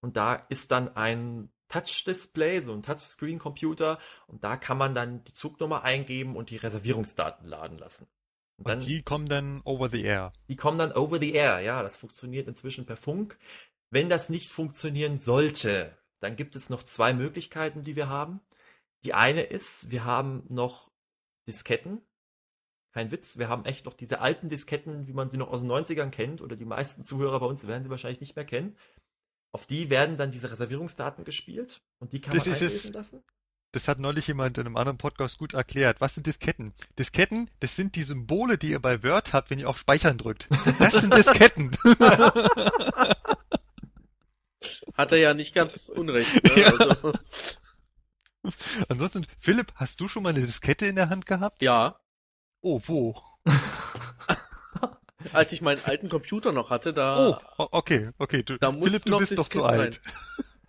Und da ist dann ein Touch-Display, so ein Touchscreen-Computer, und da kann man dann die Zugnummer eingeben und die Reservierungsdaten laden lassen. Und Und dann, die kommen dann over the air. die kommen dann over the air, ja, das funktioniert inzwischen per Funk. Wenn das nicht funktionieren sollte, dann gibt es noch zwei Möglichkeiten, die wir haben. Die eine ist, wir haben noch Disketten. Kein Witz, wir haben echt noch diese alten Disketten, wie man sie noch aus den 90ern kennt, oder die meisten Zuhörer bei uns werden sie wahrscheinlich nicht mehr kennen. Auf die werden dann diese Reservierungsdaten gespielt und die kann Das man ist es. einlesen lassen. Das hat neulich jemand in einem anderen Podcast gut erklärt. Was sind Disketten? Disketten, das sind die Symbole, die ihr bei Word habt, wenn ihr auf Speichern drückt. Das sind Disketten. Hat er ja nicht ganz unrecht. Ne? Ja. Also, Ansonsten, Philipp, hast du schon mal eine Diskette in der Hand gehabt? ja, Oh, wo? als ich meinen alten Computer noch hatte, da Oh, okay, okay. Du, Da Philipp, du noch bist noch zu alt.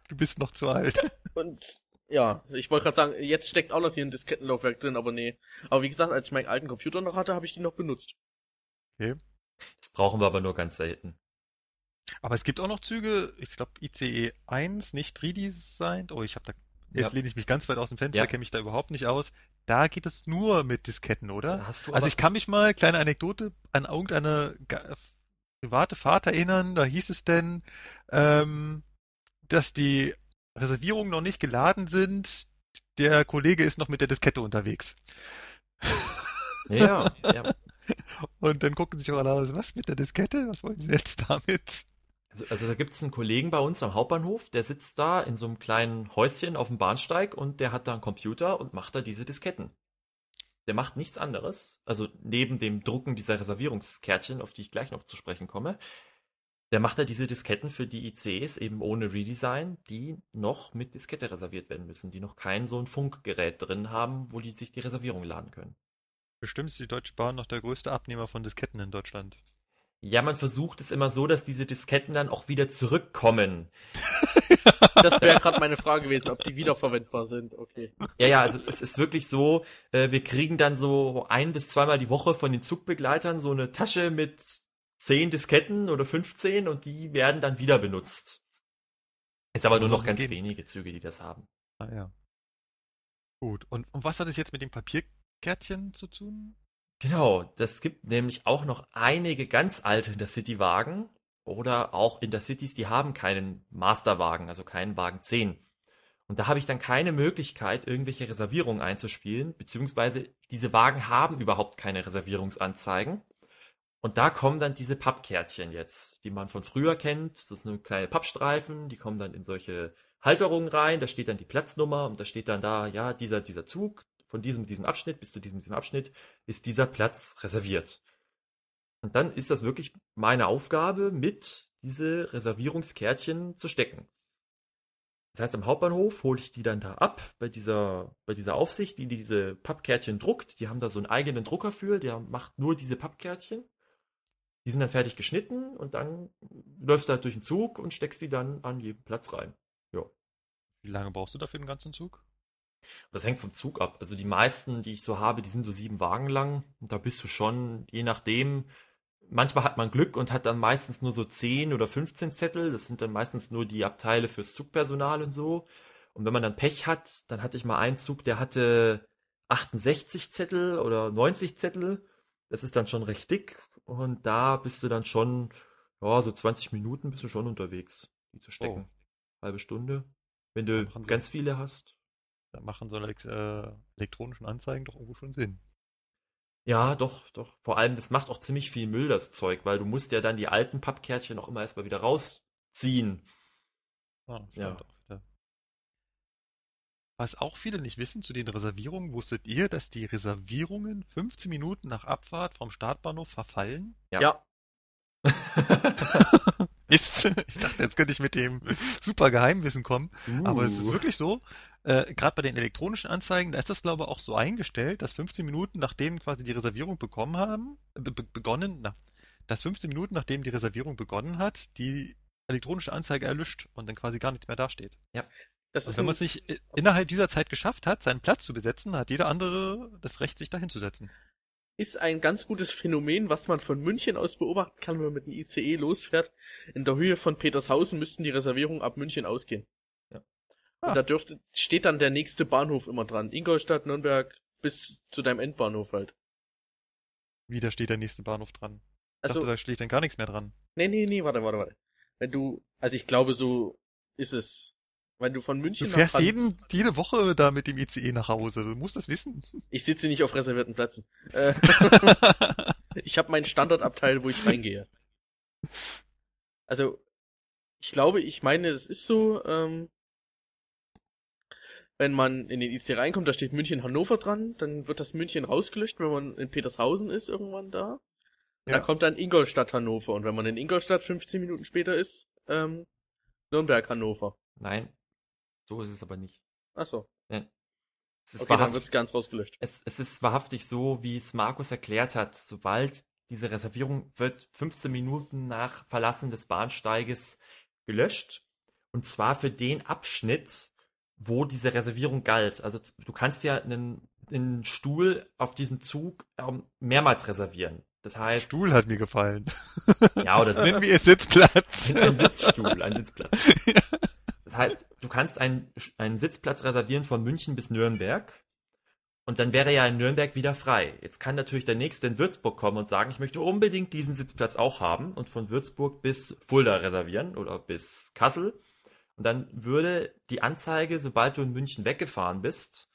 Du bist noch zu alt. und ja, ich wollte gerade sagen, jetzt steckt auch noch hier ein Diskettenlaufwerk drin, aber nee. Aber wie gesagt, als ich meinen alten Computer noch hatte, habe ich die noch benutzt. Das brauchen wir aber nur ganz selten. Aber es gibt auch noch Züge, ich glaube ICE 1, nicht redesigned. Oh, ich habe da, jetzt Ja. lehne ich mich ganz weit aus dem Fenster, Ja. kenne mich da überhaupt nicht aus. Da geht es nur mit Disketten, oder? Also ich kann mich mal, kleine Anekdote, an irgendeine private Fahrt erinnern, da hieß es denn, ähm, dass die Reservierungen noch nicht geladen sind, der Kollege ist noch mit der Diskette unterwegs. Ja, ja. Und dann gucken sich auch alle aus, was mit der Diskette? Was wollen die jetzt damit? Also, also da gibt's einen Kollegen bei uns am Hauptbahnhof, der sitzt da in so einem kleinen Häuschen auf dem Bahnsteig und der hat da einen Computer und macht da diese Disketten. Der macht nichts anderes, also neben dem Drucken dieser Reservierungskärtchen, auf die ich gleich noch zu sprechen komme, der macht da diese Disketten für die ICs eben ohne Redesign, die noch mit Diskette reserviert werden müssen, die noch kein so ein Funkgerät drin haben, wo die sich die Reservierung laden können. Bestimmt ist die Deutsche Bahn noch der größte Abnehmer von Disketten in Deutschland. Ja, man versucht es immer so, dass diese Disketten dann auch wieder zurückkommen. Das wäre gerade meine Frage gewesen, ob die wiederverwendbar sind. Okay. Ja, ja, also es ist wirklich so, äh, wir kriegen dann so ein bis zweimal die Woche von den Zugbegleitern so eine Tasche mit zehn Disketten oder 15 und die werden dann wieder benutzt. Ist aber nur noch Ansonsten ganz gehen- wenige Züge, die das haben. Ah ja. Gut. Und, und was hat es jetzt mit dem Papierkärtchen zu tun? Genau, das gibt nämlich auch noch einige ganz alte Intercity-Wagen oder auch Intercities, die haben keinen Masterwagen, also keinen Wagen 10. Und da habe ich dann keine Möglichkeit, irgendwelche Reservierungen einzuspielen, beziehungsweise diese Wagen haben überhaupt keine Reservierungsanzeigen. Und da kommen dann diese Pappkärtchen jetzt, die man von früher kennt. Das ist eine kleine Pappstreifen, die kommen dann in solche Halterungen rein, da steht dann die Platznummer und da steht dann da, ja, dieser, dieser Zug von diesem, diesem Abschnitt bis zu diesem, diesem Abschnitt ist dieser Platz reserviert. Und dann ist das wirklich meine Aufgabe, mit diese Reservierungskärtchen zu stecken. Das heißt, am Hauptbahnhof hole ich die dann da ab bei dieser, bei dieser Aufsicht, die diese Pappkärtchen druckt. Die haben da so einen eigenen Drucker für, der macht nur diese Pappkärtchen. Die sind dann fertig geschnitten und dann läufst du halt durch den Zug und steckst die dann an jeden Platz rein. Ja. Wie lange brauchst du dafür den ganzen Zug? Das hängt vom Zug ab. Also die meisten, die ich so habe, die sind so sieben Wagen lang. Und da bist du schon, je nachdem, manchmal hat man Glück und hat dann meistens nur so 10 oder 15 Zettel. Das sind dann meistens nur die Abteile fürs Zugpersonal und so. Und wenn man dann Pech hat, dann hatte ich mal einen Zug, der hatte 68 Zettel oder 90 Zettel. Das ist dann schon recht dick. Und da bist du dann schon, ja, so 20 Minuten bist du schon unterwegs, die zu stecken. Oh. Halbe Stunde. Wenn du ganz viele hast. Da machen so äh, elektronischen Anzeigen doch irgendwo schon Sinn. Ja, doch, doch. Vor allem, das macht auch ziemlich viel Müll, das Zeug, weil du musst ja dann die alten Pappkärtchen auch immer erstmal wieder rausziehen. Ah, Ja. stimmt auch wieder. Was auch viele nicht wissen zu den Reservierungen, wusstet ihr, dass die Reservierungen 15 Minuten nach Abfahrt vom Startbahnhof verfallen? Ja. Ja. Mist, ich dachte, jetzt könnte ich mit dem super Geheimwissen kommen. Aber es ist Uh. wirklich so, äh, gerade bei den elektronischen Anzeigen, da ist das glaube ich auch so eingestellt, dass 15 Minuten nachdem quasi die Reservierung bekommen haben, be begonnen, na, dass 15 Minuten nachdem die Reservierung begonnen hat, die elektronische Anzeige erlischt und dann quasi gar nichts mehr dasteht. Das Und ist wenn man es nicht äh, innerhalb dieser Zeit geschafft hat, seinen Platz zu besetzen, hat jeder andere das Recht, sich dahin zu setzen. Ist ein ganz gutes Phänomen, was man von München aus beobachten kann, wenn man mit dem ICE losfährt. In der Höhe von Petershausen müssten die Reservierungen ab München ausgehen. Ja. Ah. Und da dürfte, steht dann der nächste Bahnhof immer dran. Ingolstadt, Nürnberg, bis zu deinem Endbahnhof halt. Wieder steht der nächste Bahnhof dran. Ich Also, dachte, da steht dann gar nichts mehr dran. nee, nee, nee, warte, warte, warte. Wenn du, also ich glaube, so ist es. Wenn du von Du München fährst nach jeden, jede Woche da mit dem ICE nach Hause. Du musst das wissen. Ich sitze nicht auf reservierten Plätzen. Äh, ich habe meinen Standardabteil, wo ich reingehe. Also, ich glaube, ich meine, es ist so, ähm, wenn man in den IC reinkommt, da steht München Hannover dran, dann wird das München rausgelöscht, wenn man in Petershausen ist irgendwann da. Ja. Da kommt dann Ingolstadt Hannover und wenn man in Ingolstadt 15 Minuten später ist, ähm, Nürnberg Hannover. Nein, so ist es aber nicht. Ach so. Es ist, Okay, dann wird's ganz rausgelöscht. es, es ist wahrhaftig so, wie es Markus erklärt hat. Sobald diese Reservierung wird 15 Minuten nach Verlassen des Bahnsteiges gelöscht. Und zwar für den Abschnitt, wo diese Reservierung galt. Also du kannst ja einen, einen Stuhl auf diesem Zug ähm, mehrmals reservieren. Das heißt, Stuhl hat mir gefallen. ja, oder Nennen wir Sitzplatz. ein, ein Sitzstuhl, ein Sitzplatz. Das heißt, du kannst einen, einen Sitzplatz reservieren von München bis Nürnberg und dann wäre ja in Nürnberg wieder frei. Jetzt kann natürlich der nächste in Würzburg kommen und sagen, ich möchte unbedingt diesen Sitzplatz auch haben und von Würzburg bis Fulda reservieren oder bis Kassel. Und dann würde die Anzeige, sobald du in München weggefahren bist,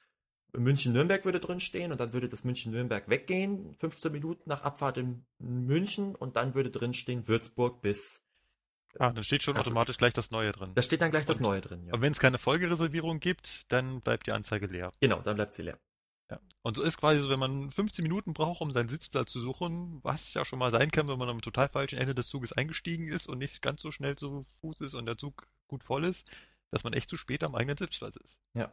München-Nürnberg würde drin stehen und dann würde das München-Nürnberg weggehen, 15 Minuten nach Abfahrt in München und dann würde drin stehen Würzburg bis Ah, dann steht schon Also- automatisch gleich das Neue drin. Da steht dann gleich das Und- Neue drin, ja. Und wenn es keine Folgereservierung gibt, dann bleibt die Anzeige leer. Genau, dann bleibt sie leer. Ja. Und so ist quasi so, wenn man 15 Minuten braucht, um seinen Sitzplatz zu suchen, was ja schon mal sein kann, wenn man am total falschen Ende des Zuges eingestiegen ist und nicht ganz so schnell zu Fuß ist und der Zug gut voll ist, dass man echt zu spät am eigenen Sitzplatz ist. Ja.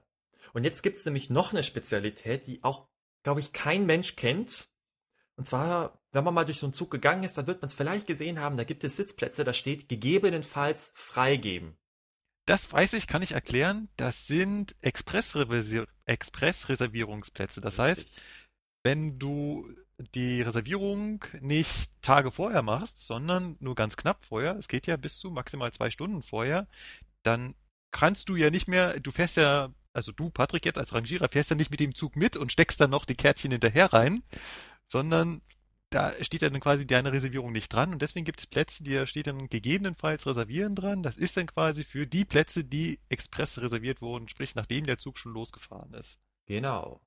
Und jetzt gibt's nämlich noch eine Spezialität, die auch, glaube ich, kein Mensch kennt. Und zwar, wenn man mal durch so einen Zug gegangen ist, dann wird man es vielleicht gesehen haben, da gibt es Sitzplätze, da steht gegebenenfalls freigeben. Das weiß ich, kann ich erklären. Das sind Expressreservi- Expressreservierungsplätze. Das heißt, Richtig. wenn du die Reservierung nicht Tage vorher machst, sondern nur ganz knapp vorher, es geht ja bis zu maximal zwei Stunden vorher, dann kannst du ja nicht mehr, du fährst ja, also du, Patrick, jetzt als Rangierer, fährst ja nicht mit dem Zug mit und steckst dann noch die Kärtchen hinterher rein, sondern da steht dann quasi deine Reservierung nicht dran und deswegen gibt es Plätze, die da steht dann gegebenenfalls reservieren dran. Das ist dann quasi für die Plätze, die express reserviert wurden, sprich nachdem der Zug schon losgefahren ist. Genau.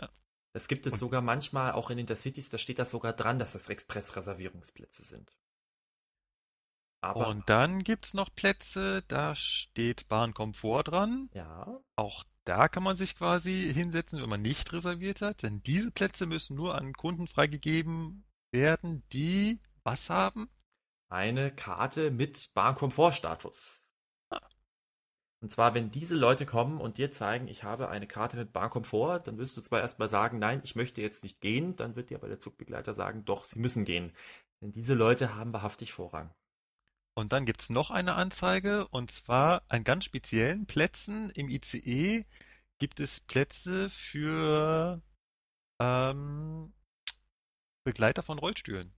Ja. Das gibt es Und- sogar manchmal auch in Intercities, da steht das sogar dran, dass das Express-Reservierungsplätze sind. Aber, Und dann gibt's noch Plätze, da steht Bahnkomfort dran. ja, Auch da kann man sich quasi hinsetzen, wenn man nicht reserviert hat, denn diese Plätze müssen nur an Kunden freigegeben werden, die was haben? eine Karte mit Bahnkomfortstatus. Und zwar, wenn diese Leute kommen und dir zeigen, ich habe eine Karte mit Bahnkomfort, dann wirst du zwar erstmal sagen, nein, ich möchte jetzt nicht gehen, dann wird dir aber der Zugbegleiter sagen, doch, sie müssen gehen. Denn diese Leute haben wahrhaftig Vorrang. Und dann gibt's noch eine Anzeige, und zwar an ganz speziellen Plätzen im ICE gibt es Plätze für ähm, Begleiter von Rollstühlen.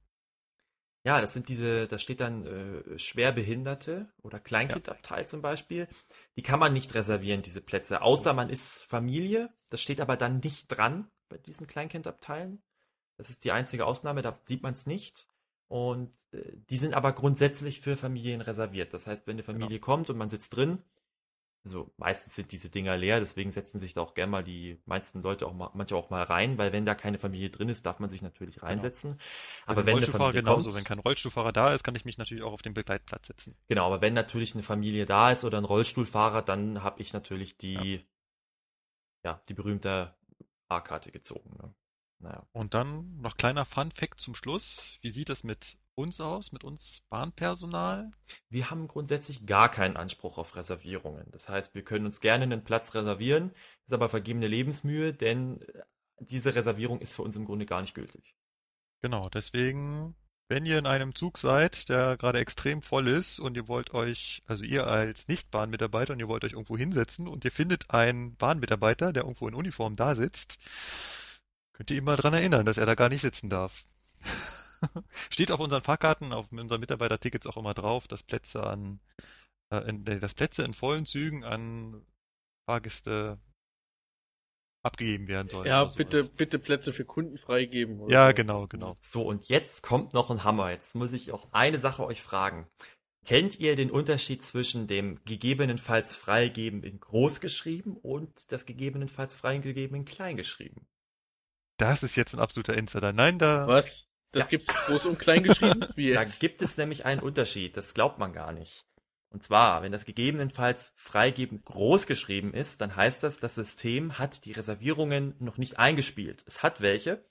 Ja, das sind diese, da steht dann äh, Schwerbehinderte oder Kleinkindabteil zum Beispiel. Die kann man nicht reservieren, diese Plätze, außer man ist Familie. Das steht aber dann nicht dran bei diesen Kleinkindabteilen. Das ist die einzige Ausnahme, da sieht man es nicht. Und äh, die sind aber grundsätzlich für Familien reserviert. Das heißt, wenn eine Familie kommt und man sitzt drin, also meistens sind diese Dinger leer, deswegen setzen sich da auch gerne mal die meisten Leute auch mal, manche auch mal rein, weil wenn da keine Familie drin ist, darf man sich natürlich reinsetzen. Aber wenn eine Rollstuhlfahrer Familie genauso, kommt, wenn kein Rollstuhlfahrer da ist, kann ich mich natürlich auch auf den Begleitplatz setzen. genau, aber wenn natürlich eine Familie da ist oder ein Rollstuhlfahrer, dann habe ich natürlich die, ja, die berühmte A-Karte gezogen. Ne? Naja. Und dann noch kleiner Fun-Fact zum Schluss. Wie sieht es mit uns aus, mit uns Bahnpersonal? Wir haben grundsätzlich gar keinen Anspruch auf Reservierungen. Das heißt, wir können uns gerne einen Platz reservieren, ist aber vergebene Lebensmühe, denn diese Reservierung ist für uns im Grunde gar nicht gültig. Genau, deswegen, wenn ihr in einem Zug seid, der gerade extrem voll ist und ihr wollt euch, also ihr als Nicht-Bahnmitarbeiter und ihr wollt euch irgendwo hinsetzen und ihr findet einen Bahnmitarbeiter, der irgendwo in Uniform da sitzt, könnt ihr ihn mal dran erinnern, dass er da gar nicht sitzen darf. Steht auf unseren Fahrkarten, auf unseren Mitarbeitertickets auch immer drauf, dass Plätze an, äh, in, dass Plätze in vollen Zügen an Fahrgäste abgegeben werden sollen. Ja, bitte, bitte Plätze für Kunden freigeben. oder Ja, so. genau, genau. So, und jetzt kommt noch ein Hammer. Jetzt muss ich auch eine Sache euch fragen. Kennt ihr den Unterschied zwischen dem gegebenenfalls freigeben in groß geschrieben und das gegebenenfalls freigegeben in klein geschrieben? Das ist jetzt ein absoluter Insider. Nein, da. Was? Das Ja. gibt's groß und klein geschrieben? Wie Da jetzt? gibt es nämlich einen Unterschied, das glaubt man gar nicht. Und zwar, wenn das gegebenenfalls freigeben groß geschrieben ist, dann heißt das, das System hat die Reservierungen noch nicht eingespielt. Es hat welche,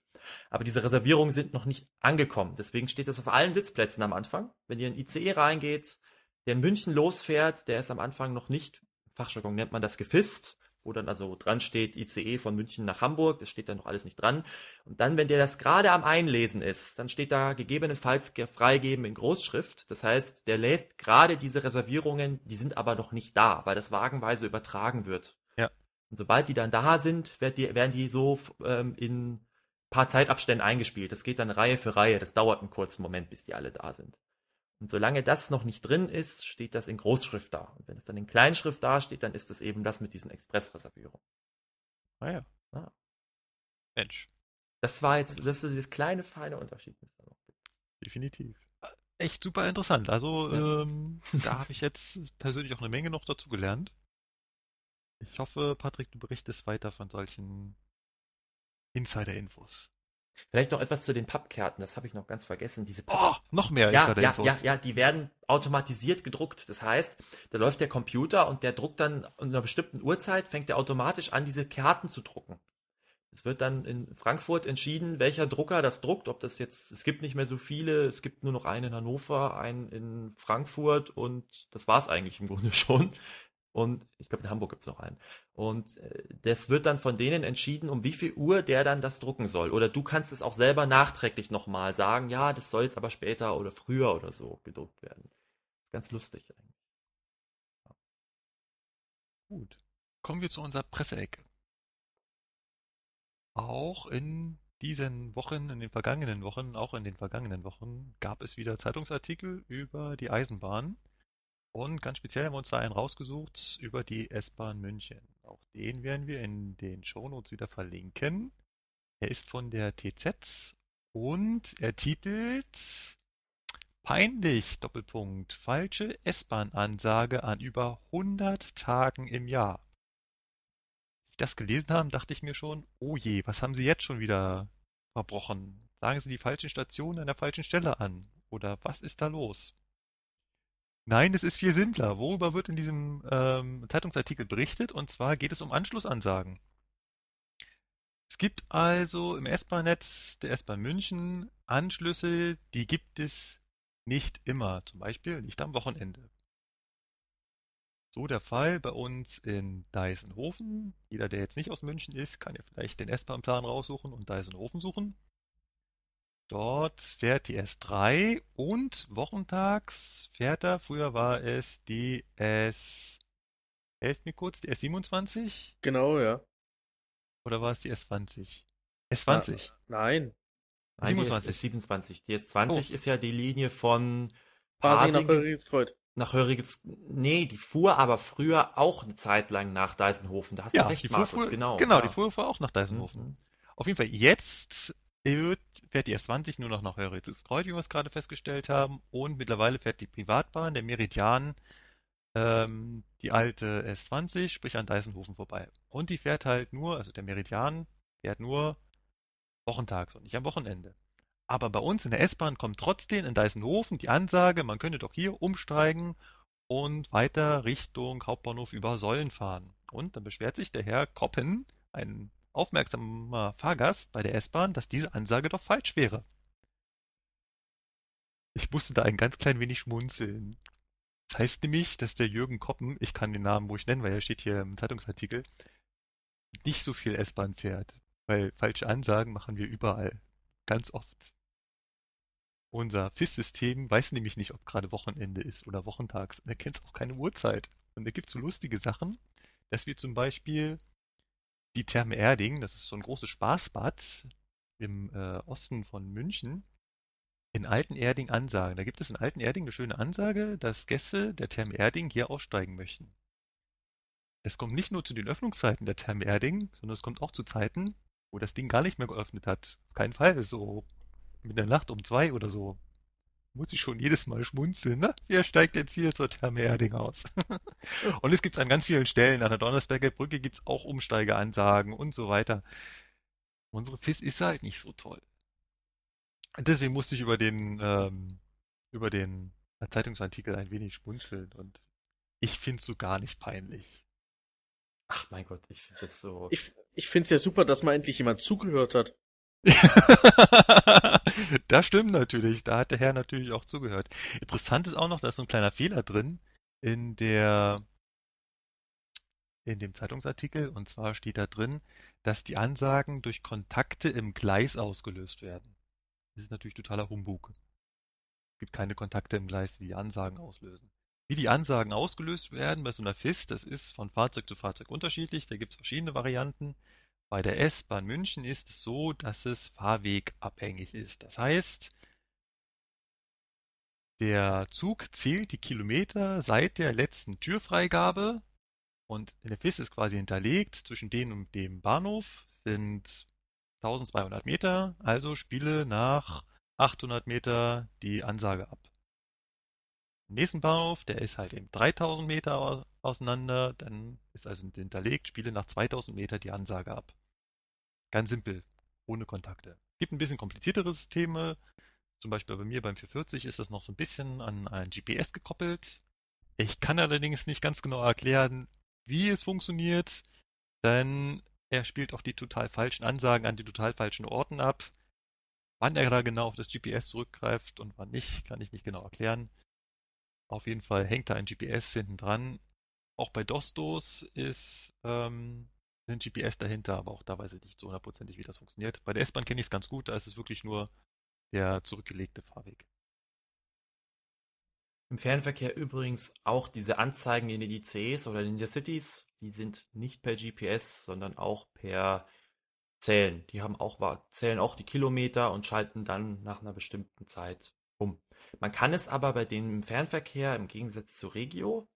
aber diese Reservierungen sind noch nicht angekommen. Deswegen steht das auf allen Sitzplätzen am Anfang. Wenn ihr in ICE reingeht, der in München losfährt, der ist am Anfang noch nicht, Fachjargon nennt man das gefisst, wo dann also dran steht ICE von München nach Hamburg, das steht dann noch alles nicht dran. Und dann, wenn der das gerade am Einlesen ist, dann steht da gegebenenfalls ge- freigeben in Großschrift. Das heißt, der lässt gerade diese Reservierungen, die sind aber noch nicht da, weil das wagenweise übertragen wird. Ja. Und sobald die dann da sind, werd die, werden die so ähm, in paar Zeitabständen eingespielt. Das geht dann Reihe für Reihe. Das dauert einen kurzen Moment, bis die alle da sind. Und solange das noch nicht drin ist, steht das in Großschrift da. Und wenn es dann in Kleinschrift da steht, dann ist das eben das mit diesen Expressreservierungen. Ah ja. Ah. Mensch, Das war jetzt, das ist dieses kleine, feine Unterschied. definitiv. Echt super interessant. Also, Ja. ähm, da habe ich jetzt persönlich auch eine Menge noch dazu gelernt. Ich hoffe, Patrick, du berichtest weiter von solchen Insider-Infos. Vielleicht noch etwas zu den Pappkärten, das habe ich noch ganz vergessen. Diese Oh, noch mehr ja, ja, ja, ja, die werden automatisiert gedruckt. Das heißt, da läuft der Computer und der druckt dann in einer bestimmten Uhrzeit, fängt er automatisch an, diese Karten zu drucken. Es wird dann in Frankfurt entschieden, welcher Drucker das druckt, ob das jetzt, es gibt nicht mehr so viele, es gibt nur noch einen in Hannover, einen in Frankfurt und das war's eigentlich im Grunde schon. Und ich glaube, in Hamburg gibt's noch einen. Und äh, das wird dann von denen entschieden, um wie viel Uhr der dann das drucken soll. Oder du kannst es auch selber nachträglich nochmal sagen, ja, das soll jetzt aber später oder früher oder so gedruckt werden. Ganz lustig eigentlich. Gut. Kommen wir zu unserer Presseecke. Auch in diesen Wochen, in den vergangenen Wochen, auch in den vergangenen Wochen gab es wieder Zeitungsartikel über die Eisenbahn. Und ganz speziell haben wir uns da einen rausgesucht über die S-Bahn München. Auch den werden wir in den Shownotes wieder verlinken. Er ist von der TZ und er titelt Peinlich, Doppelpunkt, falsche S-Bahn-Ansage an über 100 Tagen im Jahr. Als ich das gelesen habe, dachte ich mir schon, oh je, was haben Sie jetzt schon wieder verbrochen? Sagen Sie die falschen Stationen an der falschen Stelle an. Oder was ist da los? Nein, es ist viel simpler. Worüber wird in diesem ähm, Zeitungsartikel berichtet? Und zwar geht es um Anschlussansagen. Es gibt also im S-Bahn-Netz der S-Bahn München Anschlüsse, die gibt es nicht immer. Zum Beispiel nicht am Wochenende. So der Fall bei uns in Deisenhofen. Jeder, der jetzt nicht aus München ist, kann ja vielleicht den S-Bahn-Plan raussuchen und Deisenhofen suchen. Dort fährt die S3 und wochentags fährt er, früher war es die S, helft mir kurz, die S27 Genau, ja. oder war es die S20? S20. Nein. Nein, die 27. ist 27. Die S20 ist ja die Linie von Quasi nach Pasing Hörigenskreuz. nach Höriges. Nee, die fuhr aber früher auch eine Zeit lang nach Deisenhofen. Da hast du recht, die fuhr, Markus, fuhr, genau. Genau, ja. die fuhr, fuhr auch nach Deisenhofen. Mhm. Auf jeden Fall, jetzt wird, fährt die S20 nur noch nach Höritzkreuz, wie wir es gerade festgestellt haben. Und mittlerweile fährt die Privatbahn, der Meridian, ähm, die alte S20, sprich an Deisenhofen vorbei. Und die fährt halt nur, also der Meridian fährt nur wochentags und nicht am Wochenende. Aber bei uns in der S-Bahn kommt trotzdem in Deisenhofen die Ansage, man könnte doch hier umsteigen und weiter Richtung Hauptbahnhof über Säulen fahren. Und dann beschwert sich der Herr Koppen, ein aufmerksamer Fahrgast bei der S-Bahn, dass diese Ansage doch falsch wäre. Ich musste da ein ganz klein wenig schmunzeln. Das heißt nämlich, dass der Jürgen Koppen, ich kann den Namen ruhig nennen, weil er steht hier im Zeitungsartikel, nicht so viel S-Bahn fährt. Weil falsche Ansagen machen wir überall. Ganz oft. Unser FIS-System weiß nämlich nicht, ob gerade Wochenende ist oder wochentags. Und er kennt auch keine Uhrzeit. Und da gibt so lustige Sachen, dass wir zum Beispiel die Therme Erding, das ist so ein großes Spaßbad im äh, Osten von München, in Alten-Erding ansagen. Da gibt es in Alten-Erding eine schöne Ansage, dass Gäste der Therme Erding hier aussteigen möchten. Das kommt nicht nur zu den Öffnungszeiten der Therme Erding, sondern es kommt auch zu Zeiten, wo das Ding gar nicht mehr geöffnet hat. Auf keinen Fall, so mit der Nacht um zwei oder so. Muss ich schon jedes Mal schmunzeln, ne? Wer steigt jetzt hier zur Therme Erding aus? und es gibt es an ganz vielen Stellen. An der Donnersberger Brücke gibt es auch Umsteigeansagen und so weiter. Unsere FIS ist halt nicht so toll. Deswegen musste ich über den, ähm, über den Zeitungsartikel ein wenig schmunzeln und ich finde es so gar nicht peinlich. Ach mein Gott, ich finde das so. Ich, ich find's ja super, dass mal endlich jemand zugehört hat. das stimmt natürlich. Da hat der Herr natürlich auch zugehört. Interessant ist auch noch, da ist so ein kleiner Fehler drin in der in dem Zeitungsartikel. Und zwar steht da drin, dass die Ansagen durch Kontakte im Gleis ausgelöst werden. Das ist natürlich totaler Humbug. Es gibt keine Kontakte im Gleis, die die Ansagen auslösen. Wie die Ansagen ausgelöst werden bei so einer FIS, das ist von Fahrzeug zu Fahrzeug unterschiedlich. Da gibt es verschiedene Varianten. Bei der S-Bahn München ist es so, dass es fahrwegabhängig ist. Das heißt, der Zug zählt die Kilometer seit der letzten Türfreigabe und in der FIS ist quasi hinterlegt, zwischen denen und dem Bahnhof sind 1200 Meter, also spiele nach 800 Meter die Ansage ab. Im nächsten Bahnhof, der ist halt eben 3000 Meter auseinander, dann ist also hinterlegt, spiele nach 2000 Meter die Ansage ab. Ganz simpel, ohne Kontakte. Gibt ein bisschen kompliziertere Systeme. Zum Beispiel bei mir beim 440 ist das noch so ein bisschen an ein GPS gekoppelt. Ich kann allerdings nicht ganz genau erklären, wie es funktioniert, denn er spielt auch die total falschen Ansagen an die total falschen Orten ab. Wann er da genau auf das GPS zurückgreift und wann nicht, kann ich nicht genau erklären. Auf jeden Fall hängt da ein GPS hinten dran. Auch bei Dostos ist ähm, ein GPS dahinter, aber auch da weiß ich nicht so hundertprozentig, wie das funktioniert. Bei der S-Bahn kenne ich es ganz gut, da ist es wirklich nur der zurückgelegte Fahrweg. Im Fernverkehr übrigens auch diese Anzeigen in den ICs oder in den Cities, die sind nicht per GPS, sondern auch per Zählen. Die haben auch, zählen auch die Kilometer und schalten dann nach einer bestimmten Zeit um. Man kann es aber bei dem Fernverkehr im Gegensatz zu Regio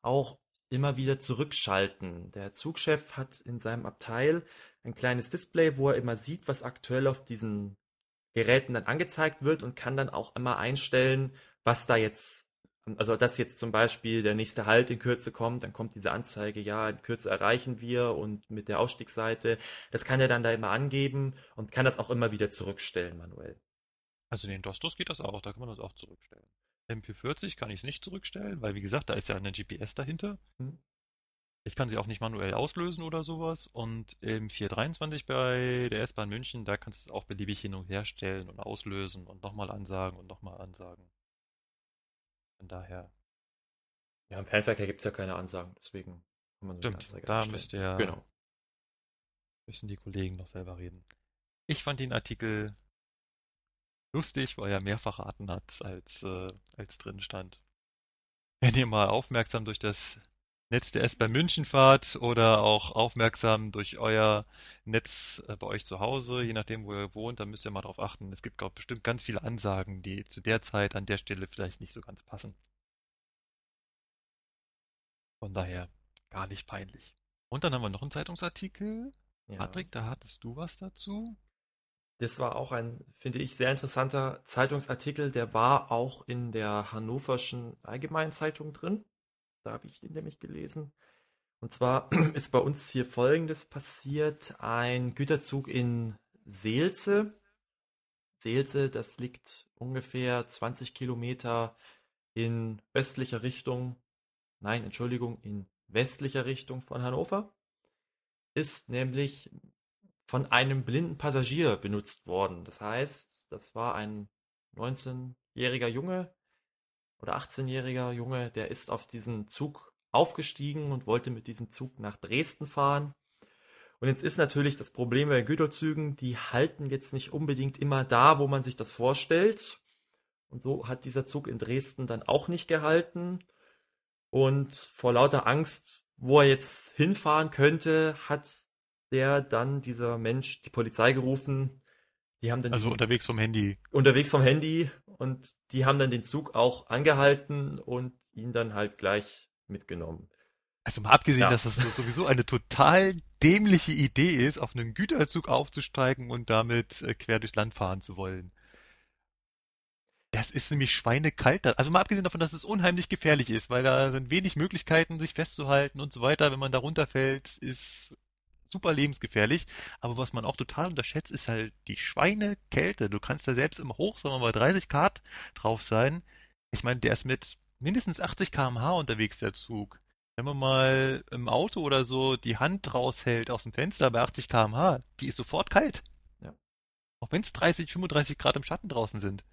auch immer wieder zurückschalten. Der Zugchef hat in seinem Abteil ein kleines Display, wo er immer sieht, was aktuell auf diesen Geräten dann angezeigt wird und kann dann auch immer einstellen, was da jetzt, also dass jetzt zum Beispiel der nächste Halt in Kürze kommt, dann kommt diese Anzeige, ja, in Kürze erreichen wir und mit der Ausstiegsseite, das kann er dann da immer angeben und kann das auch immer wieder zurückstellen manuell. Also in den Dostos geht das auch, da kann man das auch zurückstellen. M440 kann ich es nicht zurückstellen, weil wie gesagt, da ist ja eine GPS dahinter. Hm. Ich kann sie auch nicht manuell auslösen oder sowas. Und im 423 bei der S-Bahn München, da kannst du es auch beliebig hin und her stellen und auslösen und nochmal ansagen und nochmal ansagen. Von daher. Ja, im Fernverkehr gibt es ja keine Ansagen, deswegen kann man so Stimmt, da müsst ihr, genau. müssen die Kollegen noch selber reden. Ich fand den Artikel lustig, weil er mehr verraten hat, als, äh, als drin stand. Wenn ihr mal aufmerksam durch das Netz der S bei München fahrt oder auch aufmerksam durch euer Netz äh, bei euch zu Hause, je nachdem, wo ihr wohnt, dann müsst ihr mal drauf achten. Es gibt auch bestimmt ganz viele Ansagen, die zu der Zeit an der Stelle vielleicht nicht so ganz passen. Von daher gar nicht peinlich. Und dann haben wir noch einen Zeitungsartikel. Ja. Patrick, da hattest du was dazu? Das war auch ein, finde ich, sehr interessanter Zeitungsartikel. Der war auch in der Hannoverschen Allgemeinen Zeitung drin. Da habe ich den nämlich gelesen. Und zwar ist bei uns hier Folgendes passiert. Ein Güterzug in Seelze. Seelze, das liegt ungefähr 20 Kilometer in östlicher Richtung. Nein, Entschuldigung, in westlicher Richtung von Hannover. Ist nämlich von einem blinden Passagier benutzt worden. Das heißt, das war ein 19-jähriger Junge, oder 18-jähriger Junge, der ist auf diesen Zug aufgestiegen und wollte mit diesem Zug nach Dresden fahren. Und jetzt ist natürlich das Problem bei Güterzügen, die halten jetzt nicht unbedingt immer da, wo man sich das vorstellt. Und so hat dieser Zug in Dresden dann auch nicht gehalten. Und vor lauter Angst, wo er jetzt hinfahren könnte, hat der dann, dieser Mensch, die Polizei gerufen. Die haben dann Also unterwegs vom Handy. unterwegs vom Handy und die haben dann den Zug auch angehalten und ihn dann halt gleich mitgenommen. Also mal abgesehen, Ja. dass das sowieso eine total dämliche Idee ist, auf einen Güterzug aufzusteigen und damit äh, quer durchs Land fahren zu wollen. Das ist nämlich schweinekalt. Also mal abgesehen davon, dass es unheimlich gefährlich ist, weil da sind wenig Möglichkeiten, sich festzuhalten und so weiter. Wenn man da runterfällt, ist super lebensgefährlich. Aber was man auch total unterschätzt, ist halt die Schweinekälte. Du kannst da selbst im Hoch, sagen wir mal, 30 Grad drauf sein. Ich meine, der ist mit mindestens 80 km/h unterwegs, der Zug. Wenn man mal im Auto oder so die Hand raushält aus dem Fenster bei 80 km/h, die ist sofort kalt. Ja. Auch wenn es 30, 35 Grad im Schatten draußen sind.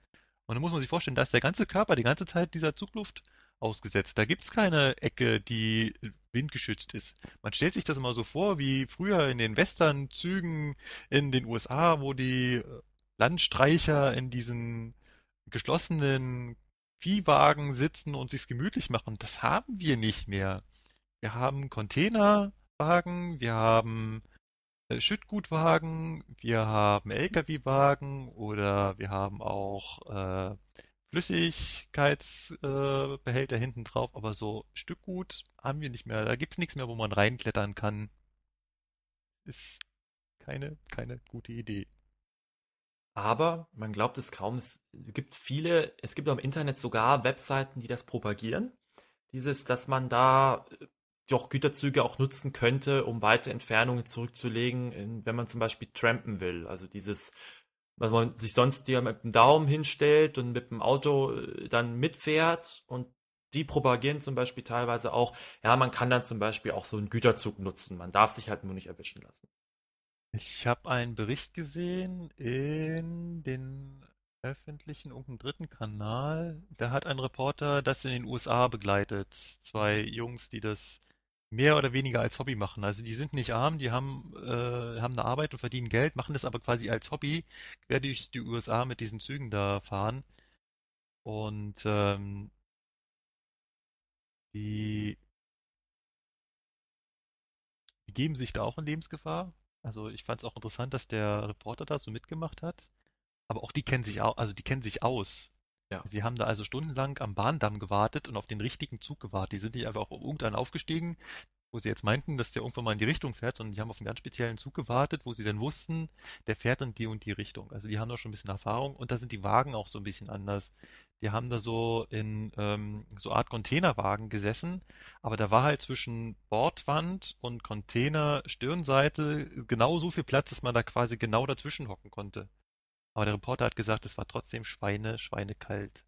Und dann muss man sich vorstellen, da ist der ganze Körper die ganze Zeit dieser Zugluft ausgesetzt. Da gibt's keine Ecke, die windgeschützt ist. Man stellt sich das immer so vor, wie früher in den Westernzügen in den USA, wo die äh, Landstreicher in diesen geschlossenen Viehwagen sitzen und sich's gemütlich machen. Das haben wir nicht mehr. Wir haben Containerwagen, wir haben äh, Schüttgutwagen, wir haben LKW-Wagen oder wir haben auch äh, Flüssigkeitsbehälter äh, hinten drauf, aber so Stückgut haben wir nicht mehr. Da gibt's nichts mehr, wo man reinklettern kann. Ist keine, keine gute Idee. Aber man glaubt es kaum, es gibt viele, es gibt im Internet sogar Webseiten, die das propagieren. Dieses, dass man da äh, doch Güterzüge auch nutzen könnte, um weite Entfernungen zurückzulegen, wenn man zum Beispiel trampen will. Also dieses, was man sich sonst ja mit dem Daumen hinstellt und mit dem Auto äh, dann mitfährt und die propagieren zum Beispiel teilweise auch, ja, man kann dann zum Beispiel auch so einen Güterzug nutzen. Man darf sich halt nur nicht erwischen lassen. Ich habe einen Bericht gesehen in den öffentlichen, irgendeinem dritten Kanal. Da hat ein Reporter das in den USA begleitet. Zwei Jungs, die das mehr oder weniger als Hobby machen. Also die sind nicht arm, die haben, äh, haben eine Arbeit und verdienen Geld, machen das aber quasi als Hobby, quer durch die USA mit diesen Zügen da fahren. Und ähm, die begeben sich da auch in Lebensgefahr. Also ich fand es auch interessant, dass der Reporter da so mitgemacht hat. Aber auch die kennen sich au also die kennen sich aus. Ja. Sie haben da also stundenlang am Bahndamm gewartet und auf den richtigen Zug gewartet. Die sind nicht einfach auf irgendeinen aufgestiegen, wo sie jetzt meinten, dass der irgendwann mal in die Richtung fährt, sondern die haben auf einen ganz speziellen Zug gewartet, wo sie dann wussten, der fährt in die und die Richtung. Also die haben da schon ein bisschen Erfahrung und da sind die Wagen auch so ein bisschen anders. Die haben da so in ähm, so Art Containerwagen gesessen, aber da war halt zwischen Bordwand und Container Stirnseite genau so viel Platz, dass man da quasi genau dazwischen hocken konnte. Aber der Reporter hat gesagt, es war trotzdem Schweine, schweinekalt.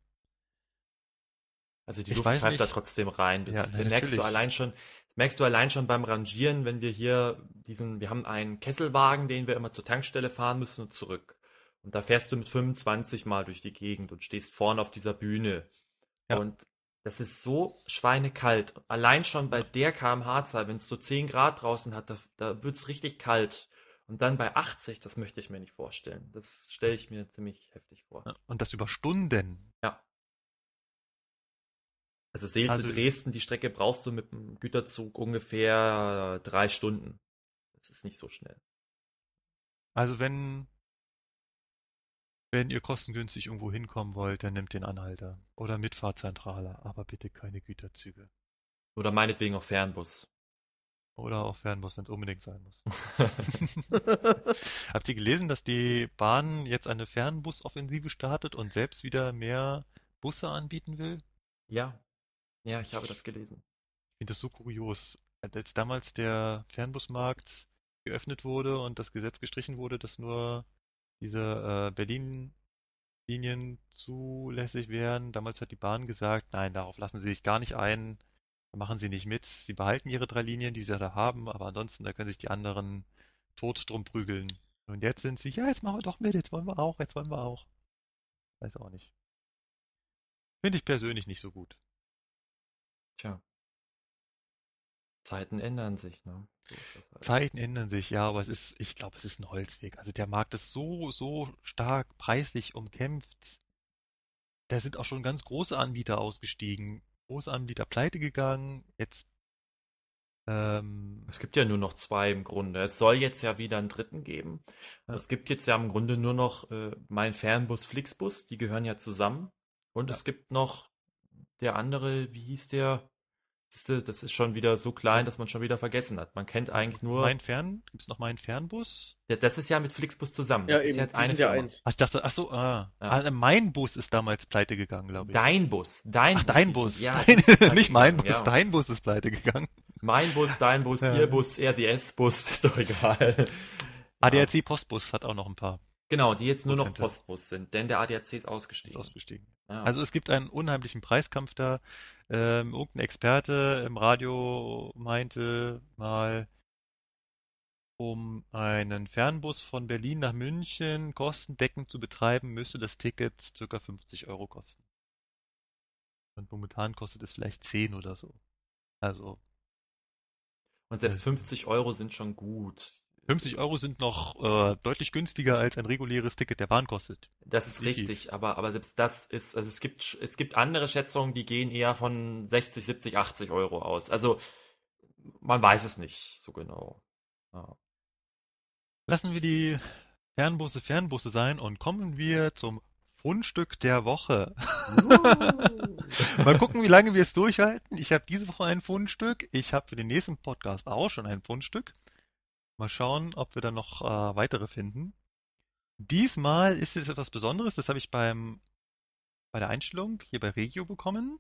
Also die Ich Luft weiß greift da nicht. trotzdem rein. Das Ja, na, merkst du allein schon, merkst du allein schon beim Rangieren, wenn wir hier diesen, wir haben einen Kesselwagen, den wir immer zur Tankstelle fahren müssen und zurück. Und da fährst du mit 25 mal durch die Gegend und stehst vorne auf dieser Bühne. Ja. Und das ist so schweinekalt. Allein schon bei der kmh-Zahl, wenn es so 10 Grad draußen hat, da, da wird's richtig kalt. Und dann bei 80, das möchte ich mir nicht vorstellen. Das stelle ich mir ziemlich heftig vor. Und das über Stunden. Ja. Also Seel Also- zu Dresden, die Strecke brauchst du mit dem Güterzug ungefähr drei Stunden. Das ist nicht so schnell. Also wenn, wenn ihr kostengünstig irgendwo hinkommen wollt, dann nehmt den Anhalter. Oder Mitfahrzentrale, aber bitte keine Güterzüge. Oder meinetwegen auch Fernbus. Oder auch Fernbus, wenn es unbedingt sein muss. Habt ihr gelesen, dass die Bahn jetzt eine Fernbusoffensive startet und selbst wieder mehr Busse anbieten will? ja. Ja, ich habe das gelesen. Ich finde das so kurios. Als damals der Fernbusmarkt geöffnet wurde und das Gesetz gestrichen wurde, dass nur diese äh, Berlin-Linien zulässig wären, damals hat die Bahn gesagt, nein, darauf lassen sie sich gar nicht ein, da machen sie nicht mit. Sie behalten ihre drei Linien, die sie da haben, aber ansonsten, da können sich die anderen tot drum prügeln. Und jetzt sind sie, ja, jetzt machen wir doch mit, jetzt wollen wir auch, jetzt wollen wir auch. Weiß auch nicht. Finde ich persönlich nicht so gut. Tja. Zeiten ändern sich, ne? So halt. Zeiten ändern sich, ja, aber es ist, ich glaube, es ist ein Holzweg. Also der Markt ist so, so stark preislich umkämpft. Da sind auch schon ganz große Anbieter ausgestiegen. Große Anbieter pleite gegangen. Jetzt, ähm, Es gibt ja nur noch zwei im Grunde. Es soll jetzt ja wieder einen dritten geben. Ja. Es gibt jetzt ja im Grunde nur noch äh, mein Fernbus, Flixbus, die gehören ja zusammen. Und Ja. es gibt noch der andere, wie hieß der? Siehste, Das ist schon wieder so klein, dass man schon wieder vergessen hat. Man kennt eigentlich nur. mein Fern, gibt's noch meinen Fernbus? Ja, das ist ja mit Flixbus zusammen. Ja, Das ist eben, jetzt eine ja Firma. eins. Ach, ich dachte, ach so, ah, Ja. ah, mein Bus ist damals pleite gegangen, glaube ich. Dein Bus. Dein Ach, dein hieß Bus. es. Ja, Dein, nicht mein Bus, ja. dein Bus ist pleite gegangen. Mein Bus, dein Bus, Ja. ihr Bus, RCS-Bus, ist doch egal. ADAC Postbus hat auch noch ein paar Genau, die jetzt nur noch. Postbus sind, denn der ADAC ist ist ausgestiegen. ausgestiegen. Ja. Also es gibt einen unheimlichen Preiskampf da. Ähm, irgendein Experte im Radio meinte mal, um einen Fernbus von Berlin nach München kostendeckend zu betreiben, müsste das Ticket circa 50 Euro kosten. Und momentan kostet es vielleicht 10 oder so. Also Und selbst äh, 50 Euro sind schon gut. 50 Euro sind noch äh, deutlich günstiger als ein reguläres Ticket der Bahn kostet. Das ist Definitiv. richtig, aber, aber selbst das ist, also es gibt, es gibt andere Schätzungen, die gehen eher von 60, 70, 80 Euro aus. Also, man weiß es nicht so genau. Ja. Lassen wir die Fernbusse Fernbusse sein und kommen wir zum Fundstück der Woche. Mal gucken, wie lange wir es durchhalten. Ich habe diese Woche ein Fundstück. Ich habe für den nächsten Podcast auch schon ein Fundstück. Mal schauen, ob wir dann noch äh, weitere finden. Diesmal ist es etwas Besonderes. Das habe ich beim bei der Einstellung hier bei Regio bekommen.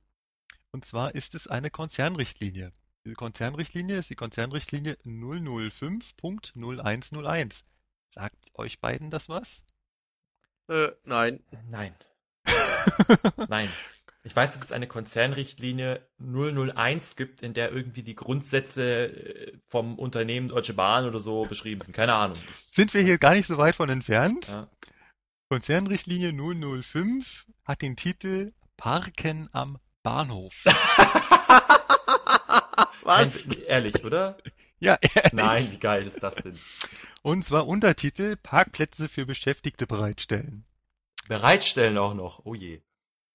Und zwar ist es eine Konzernrichtlinie. Diese Konzernrichtlinie ist die Konzernrichtlinie 005.0101. Sagt euch beiden das was? Äh, nein. Nein. Nein. Ich weiß, dass es eine Konzernrichtlinie 001 gibt, in der irgendwie die Grundsätze äh, vom Unternehmen Deutsche Bahn oder so beschrieben sind. Keine Ahnung. Sind wir hier gar nicht so weit von entfernt? Ja. Konzernrichtlinie 005 hat den Titel Parken am Bahnhof. Was? Nein, ehrlich, oder? ja, ehrlich. Nein, wie geil ist das denn? Und zwar Untertitel Parkplätze für Beschäftigte bereitstellen. Bereitstellen auch noch. Oh je.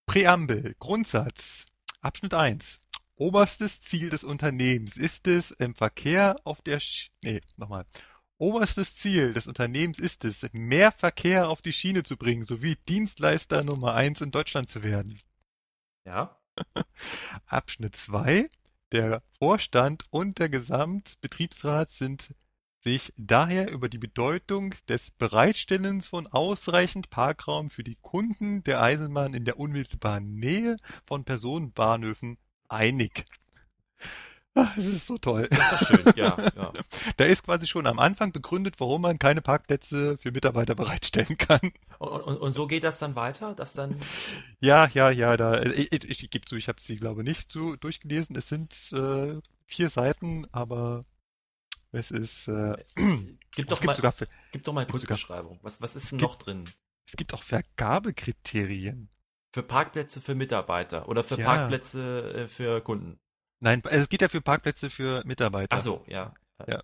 Präambel, Grundsatz. Abschnitt 1. Oberstes Ziel des Unternehmens ist es, im Verkehr auf der Sch nee, nochmal. Oberstes Ziel des Unternehmens ist es, mehr Verkehr auf die Schiene zu bringen, sowie Dienstleister Nummer 1 in Deutschland zu werden. Ja? Abschnitt 2. Der Vorstand und der Gesamtbetriebsrat sind sich daher über die Bedeutung des Bereitstellens von ausreichend Parkraum für die Kunden der Eisenbahn in der unmittelbaren Nähe von Personenbahnhöfen einig. Ah, Es ist so toll. Das ist schön. Ja, ja. Da ist quasi schon am Anfang begründet, warum man keine Parkplätze für Mitarbeiter bereitstellen kann. Und, und, und so geht das dann weiter, dass dann. Ja, ja, ja, da, ich, ich, ich gebe zu, ich habe sie, glaube nicht so durchgelesen. Es sind äh, vier Seiten, aber es ist, äh, Gib es doch gibt mal, sogar, gib doch mal eine Kurzbeschreibung. Was, was ist denn gibt- noch drin? es gibt auch Vergabekriterien. Für Parkplätze für Mitarbeiter oder für Ja. Parkplätze äh, für Kunden? Nein, also es geht ja für Parkplätze für Mitarbeiter. Ach so, ja. Ja.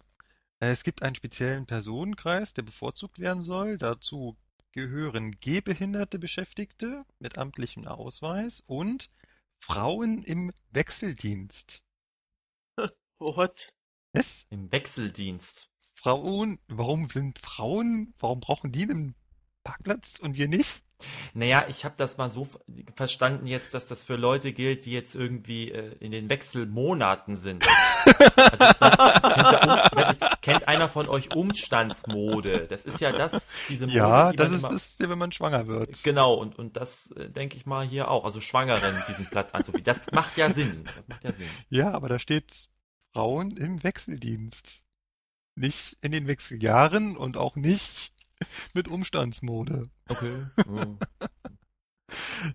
Äh, Es gibt einen speziellen Personenkreis, der bevorzugt werden soll. Dazu gehören gehbehinderte Beschäftigte mit amtlichem Ausweis und Frauen im Wechseldienst. What? Was? Im Wechseldienst. Frauen, warum sind Frauen, warum brauchen die einen Parkplatz und wir nicht? Naja, ich habe das mal so ver- verstanden jetzt, dass das für Leute gilt, die jetzt irgendwie äh, in den Wechselmonaten sind. Also, kennt, um, kennt einer von euch Umstandsmode? Das ist ja das, diese Mode, Ja, die das ist immer, das, wenn man schwanger wird. Genau, und, und das äh, denke ich mal hier auch. Also Schwangeren diesen Platz anzubieten. Das macht ja Sinn. Das macht ja Sinn. Ja, aber da steht Frauen im Wechseldienst. Nicht in den Wechseljahren und auch nicht mit Umstandsmode. Okay.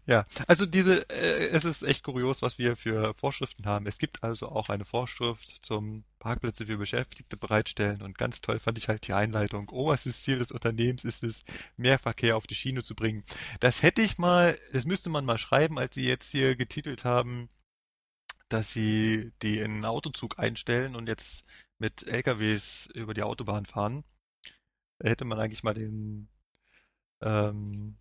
Ja, also diese, äh, es ist echt kurios, was wir für Vorschriften haben. Es gibt also auch eine Vorschrift zum Parkplätze für Beschäftigte bereitstellen und ganz toll fand ich halt die Einleitung. Oberstes Ziel des Unternehmens ist es, mehr Verkehr auf die Schiene zu bringen. Das hätte ich mal, das müsste man mal schreiben, als Sie jetzt hier getitelt haben, dass Sie die in einen Autozug einstellen und jetzt mit LKWs über die Autobahn fahren. Hätte man eigentlich mal den, ähm,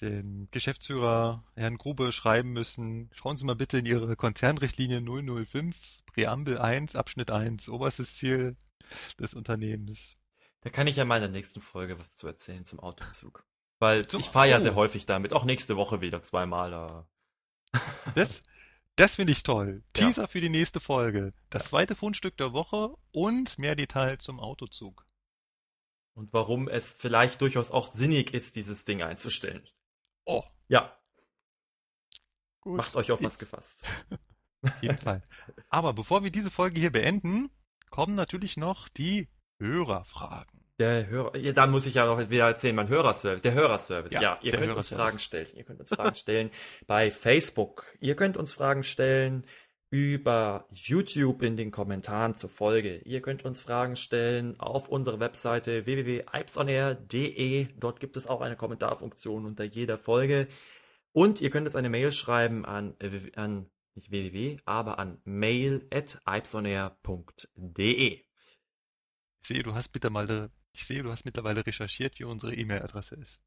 den Geschäftsführer Herrn Grube schreiben müssen, schauen Sie mal bitte in Ihre Konzernrichtlinie 005, Präambel 1, Abschnitt 1, oberstes Ziel des Unternehmens. Da kann ich ja mal in der nächsten Folge was zu erzählen zum Autozug. Weil Zum- ich fahre ja oh. sehr häufig damit. Auch nächste Woche wieder zweimal. Da. Das, das finde ich toll. Ja. Teaser für die nächste Folge. Das zweite Fundstück der Woche und mehr Detail zum Autozug. Und warum es vielleicht durchaus auch sinnig ist, dieses Ding einzustellen. Oh, Ja, gut. macht euch auf was gefasst. Auf jeden Fall. Aber bevor wir diese Folge hier beenden, kommen natürlich noch die Hörerfragen. Der Hörer, ja, da muss ich ja noch wieder erzählen, mein Hörerservice, der Hörerservice. Ja, Ja, ihr könnt uns. Fragen stellen. Ihr könnt uns Fragen stellen bei Facebook. Ihr könnt uns Fragen stellen über YouTube in den Kommentaren zur Folge. Ihr könnt uns Fragen stellen auf unserer Webseite www.ipsonair.de. Dort gibt es auch eine Kommentarfunktion unter jeder Folge. Und ihr könnt uns eine Mail schreiben an, an nicht www, aber an mail.ipsonair.de. Ich sehe, du hast mittlerweile, ich sehe, du hast mittlerweile recherchiert, wie unsere E-Mail-Adresse ist.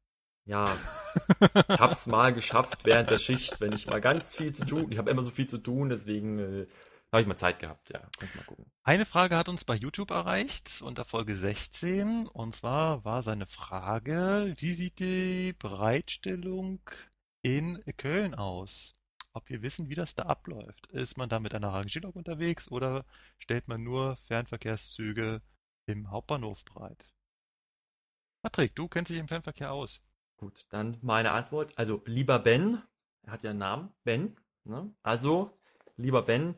Ja, ich hab's mal geschafft während der Schicht, wenn ich mal ganz viel zu tun. Ich habe immer so viel zu tun, deswegen äh, habe ich mal Zeit gehabt. Ja, ihr mal gucken. Eine Frage hat uns bei YouTube erreicht unter Folge 16 und zwar war seine Frage, wie sieht die Bereitstellung in Köln aus? Ob wir wissen, wie das da abläuft. Ist man da mit einer Rangierlok unterwegs oder stellt man nur Fernverkehrszüge im Hauptbahnhof bereit? Patrick, du kennst dich im Fernverkehr aus. Gut, dann meine Antwort. Also, lieber Ben, er hat ja einen Namen, Ben. Ne? Also, lieber Ben,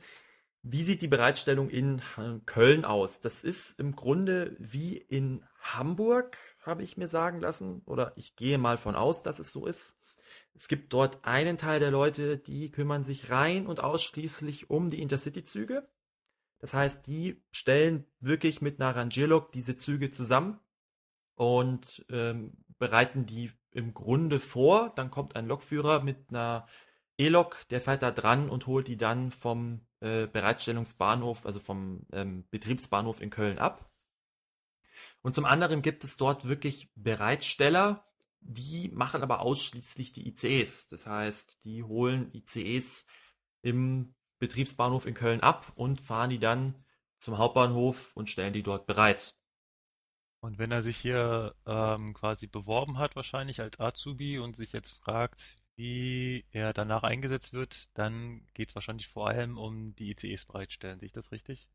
wie sieht die Bereitstellung in äh, Köln aus? Das ist im Grunde wie in Hamburg, habe ich mir sagen lassen. Oder ich gehe mal von aus, dass es so ist. Es gibt dort einen Teil der Leute, die kümmern sich rein und ausschließlich um die Intercity-Züge. Das heißt, die stellen wirklich mit einer Rangierlok diese Züge zusammen und ähm, bereiten die im Grunde vor. Dann kommt ein Lokführer mit einer E-Lok, der fährt da dran und holt die dann vom äh, Bereitstellungsbahnhof, also vom ähm, Betriebsbahnhof in Köln ab. Und zum anderen gibt es dort wirklich Bereitsteller, die machen aber ausschließlich die ICEs. Das heißt, die holen ICEs im Betriebsbahnhof in Köln ab und fahren die dann zum Hauptbahnhof und stellen die dort bereit. Und wenn er sich hier ähm, quasi beworben hat, wahrscheinlich als Azubi und sich jetzt fragt, wie er danach eingesetzt wird, dann geht es wahrscheinlich vor allem um die ICEs bereitstellen. Sehe ich das richtig?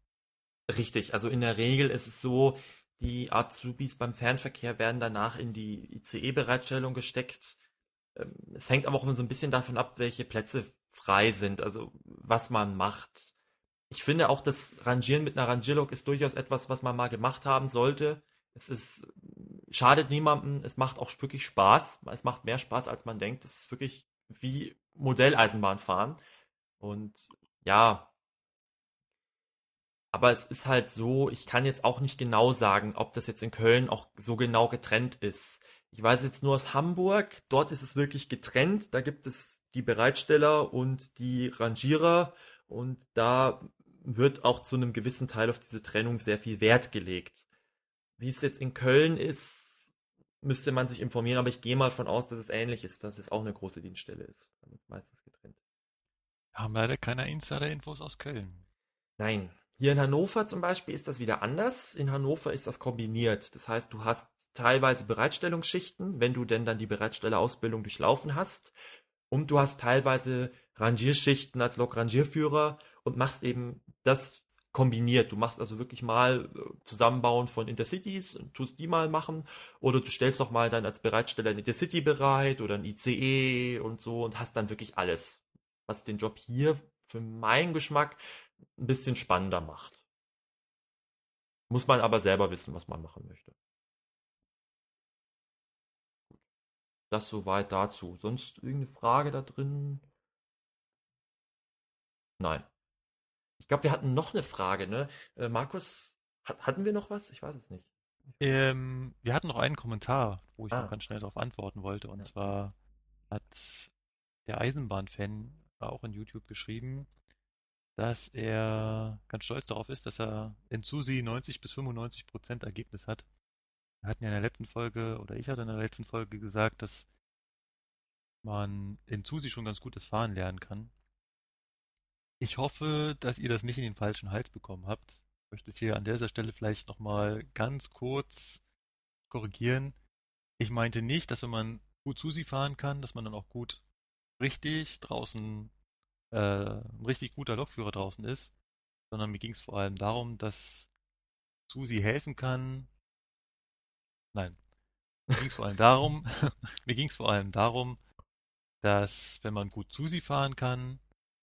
Richtig, also in der Regel ist es so, die Azubis beim Fernverkehr werden danach in die ICE-Bereitstellung gesteckt. Ähm, Es hängt aber auch immer so ein bisschen davon ab, welche Plätze frei sind, also was man macht. Ich finde auch, das Rangieren mit einer Rangierlok ist durchaus etwas, was man mal gemacht haben sollte. Es ist, schadet niemandem, es macht auch wirklich Spaß. Es macht mehr Spaß, als man denkt. Es ist wirklich wie Modelleisenbahn fahren. Und ja, aber es ist halt so, ich kann jetzt auch nicht genau sagen, ob das jetzt in Köln auch so genau getrennt ist. Ich weiß jetzt nur aus Hamburg, dort ist es wirklich getrennt. Da gibt es die Bereitsteller und die Rangierer und da wird auch zu einem gewissen Teil auf diese Trennung sehr viel Wert gelegt. Wie es jetzt in Köln ist, müsste man sich informieren, aber ich gehe mal von aus, dass es ähnlich ist, dass es auch eine große Dienststelle ist. Dann ist meistens getrennt. Haben leider keine Insider-Infos aus Köln. Nein. Hier in Hannover zum Beispiel ist das wieder anders. In Hannover ist das kombiniert. Das heißt, du hast teilweise Bereitstellungsschichten, wenn du denn dann die Bereitstellerausbildung durchlaufen hast. Und du hast teilweise Rangierschichten als Lokrangierführer und machst eben das kombiniert. Du machst also wirklich mal äh, Zusammenbauen von Intercities tust die mal machen. Oder du stellst doch mal dann als Bereitsteller ein Intercity bereit oder ein ICE und so und hast dann wirklich alles. Was den Job hier für meinen Geschmack ein bisschen spannender macht. Muss man aber selber wissen, was man machen möchte. Das soweit dazu. Sonst irgendeine Frage da drin? Nein. Ich glaube, wir hatten noch eine Frage, ne? Äh, Markus, hat, hatten wir noch was? Ich weiß es nicht. Ähm, wir hatten noch einen Kommentar, wo ich Ah. noch ganz schnell darauf antworten wollte. Und Ja. zwar hat der Eisenbahn-Fan auch in YouTube geschrieben, dass er ganz stolz darauf ist, dass er in Susi 90 bis 95 Prozent Ergebnis hat. Wir hatten ja in der letzten Folge, oder ich hatte in der letzten Folge gesagt, dass man in Susi schon ganz gutes Fahren lernen kann. Ich hoffe, dass ihr das nicht in den falschen Hals bekommen habt. Ich möchte hier an dieser Stelle vielleicht nochmal ganz kurz korrigieren. Ich meinte nicht, dass wenn man gut Susi fahren kann, dass man dann auch gut richtig draußen, äh, ein richtig guter Lokführer draußen ist, sondern mir ging es vor allem darum, dass Susi helfen kann. Nein. Mir ging es vor allem darum, mir ging es vor allem darum, dass wenn man gut Susi fahren kann,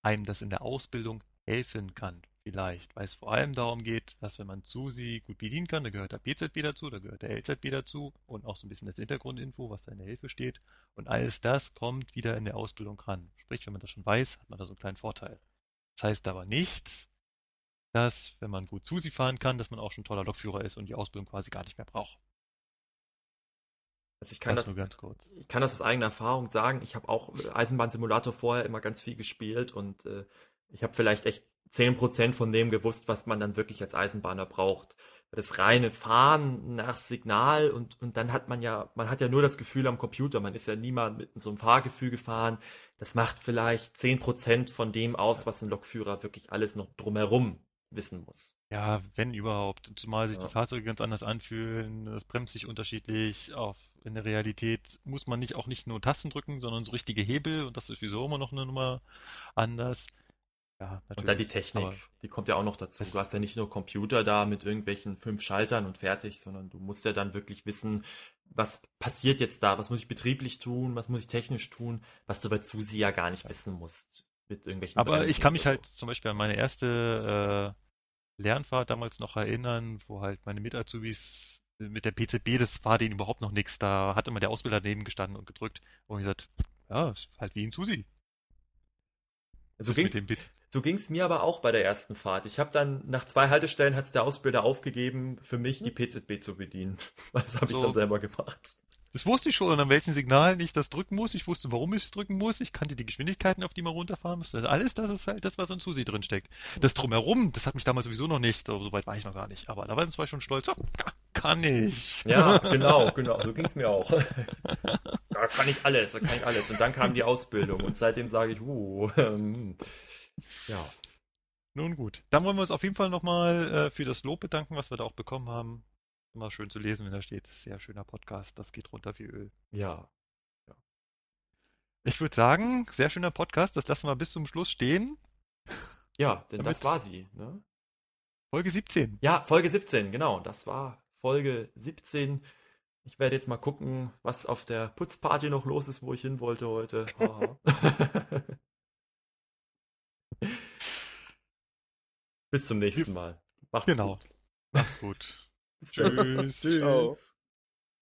einem das in der Ausbildung helfen kann, vielleicht. Weil es vor allem darum geht, dass wenn man Susi gut bedienen kann, da gehört der BZB dazu, da gehört der LZB dazu und auch so ein bisschen das Hintergrundinfo, was da in der Hilfe steht. Und alles das kommt wieder in der Ausbildung ran. Sprich, wenn man das schon weiß, hat man da so einen kleinen Vorteil. Das heißt aber nicht, dass, wenn man gut Susi fahren kann, dass man auch schon toller Lokführer ist und die Ausbildung quasi gar nicht mehr braucht. Also ich kann das das, ich kann das aus eigener Erfahrung sagen. Ich habe auch Eisenbahnsimulator vorher immer ganz viel gespielt und äh, ich habe vielleicht echt 10% von dem gewusst, was man dann wirklich als Eisenbahner braucht. Das reine Fahren nach Signal und, und dann hat man ja, man hat ja nur das Gefühl am Computer, man ist ja niemand mit so einem Fahrgefühl gefahren. Das macht vielleicht 10% von dem aus, was ein Lokführer wirklich alles noch drumherum wissen muss. Ja, wenn überhaupt. Zumal sich Ja. die Fahrzeuge ganz anders anfühlen, es bremst sich unterschiedlich. Auf, in der Realität muss man nicht auch nicht nur Tasten drücken, sondern so richtige Hebel und das ist sowieso immer noch eine Nummer anders. Ja, Und dann die natürlich. Technik, Aber die kommt ja auch noch dazu. Du hast ja nicht nur Computer da mit irgendwelchen fünf Schaltern und fertig, sondern du musst ja dann wirklich wissen, was passiert jetzt da, was muss ich betrieblich tun, was muss ich technisch tun, was du bei Susi ja gar nicht wissen musst. Mit irgendwelchen Aber ich Bremsen kann mich oder halt zum Beispiel an meine erste äh, Lernfahrt damals noch erinnern, wo halt meine Mit-Azubis mit der PCB, das war denen überhaupt noch nichts. Da hat immer der Ausbilder daneben gestanden und gedrückt und gesagt, ja, ist halt wie ein Susi. So dem Bit. so ging's mir aber auch bei der ersten Fahrt. Ich habe dann nach zwei Haltestellen hat's der Ausbilder aufgegeben, für mich die PZB zu bedienen. Das habe ich So. dann selber gemacht. Das wusste ich schon, an welchen Signalen ich das drücken muss. Ich wusste, warum ich es drücken muss. Ich kannte die Geschwindigkeiten, auf die man runterfahren muss. Also alles das ist halt das, was in Susi drin steckt. Das Drumherum, das hat mich damals sowieso noch nicht. So, so weit war ich noch gar nicht. Aber da war ich schon stolz. Ja, kann ich. Ja, genau, genau. So ging's mir auch. Da kann ich alles, da kann ich alles. Und dann kam die Ausbildung und seitdem sage ich, uh, ähm, ja. Nun gut. Dann wollen wir uns auf jeden Fall nochmal äh, für das Lob bedanken, was wir da auch bekommen haben. Immer schön zu lesen, wenn da steht, sehr schöner Podcast, das geht runter wie Öl. Ja. Ich würde sagen, sehr schöner Podcast, das lassen wir bis zum Schluss stehen. Ja, denn das war sie. Ne? Folge 17. Ja, Folge 17, genau. Das war Folge 17. Ich werde jetzt mal gucken, was auf der Putzparty noch los ist, wo ich hin wollte heute. Bis zum nächsten Mal. Macht's Genau. gut. Macht's gut. Bis dann. Tschüss. Ciao.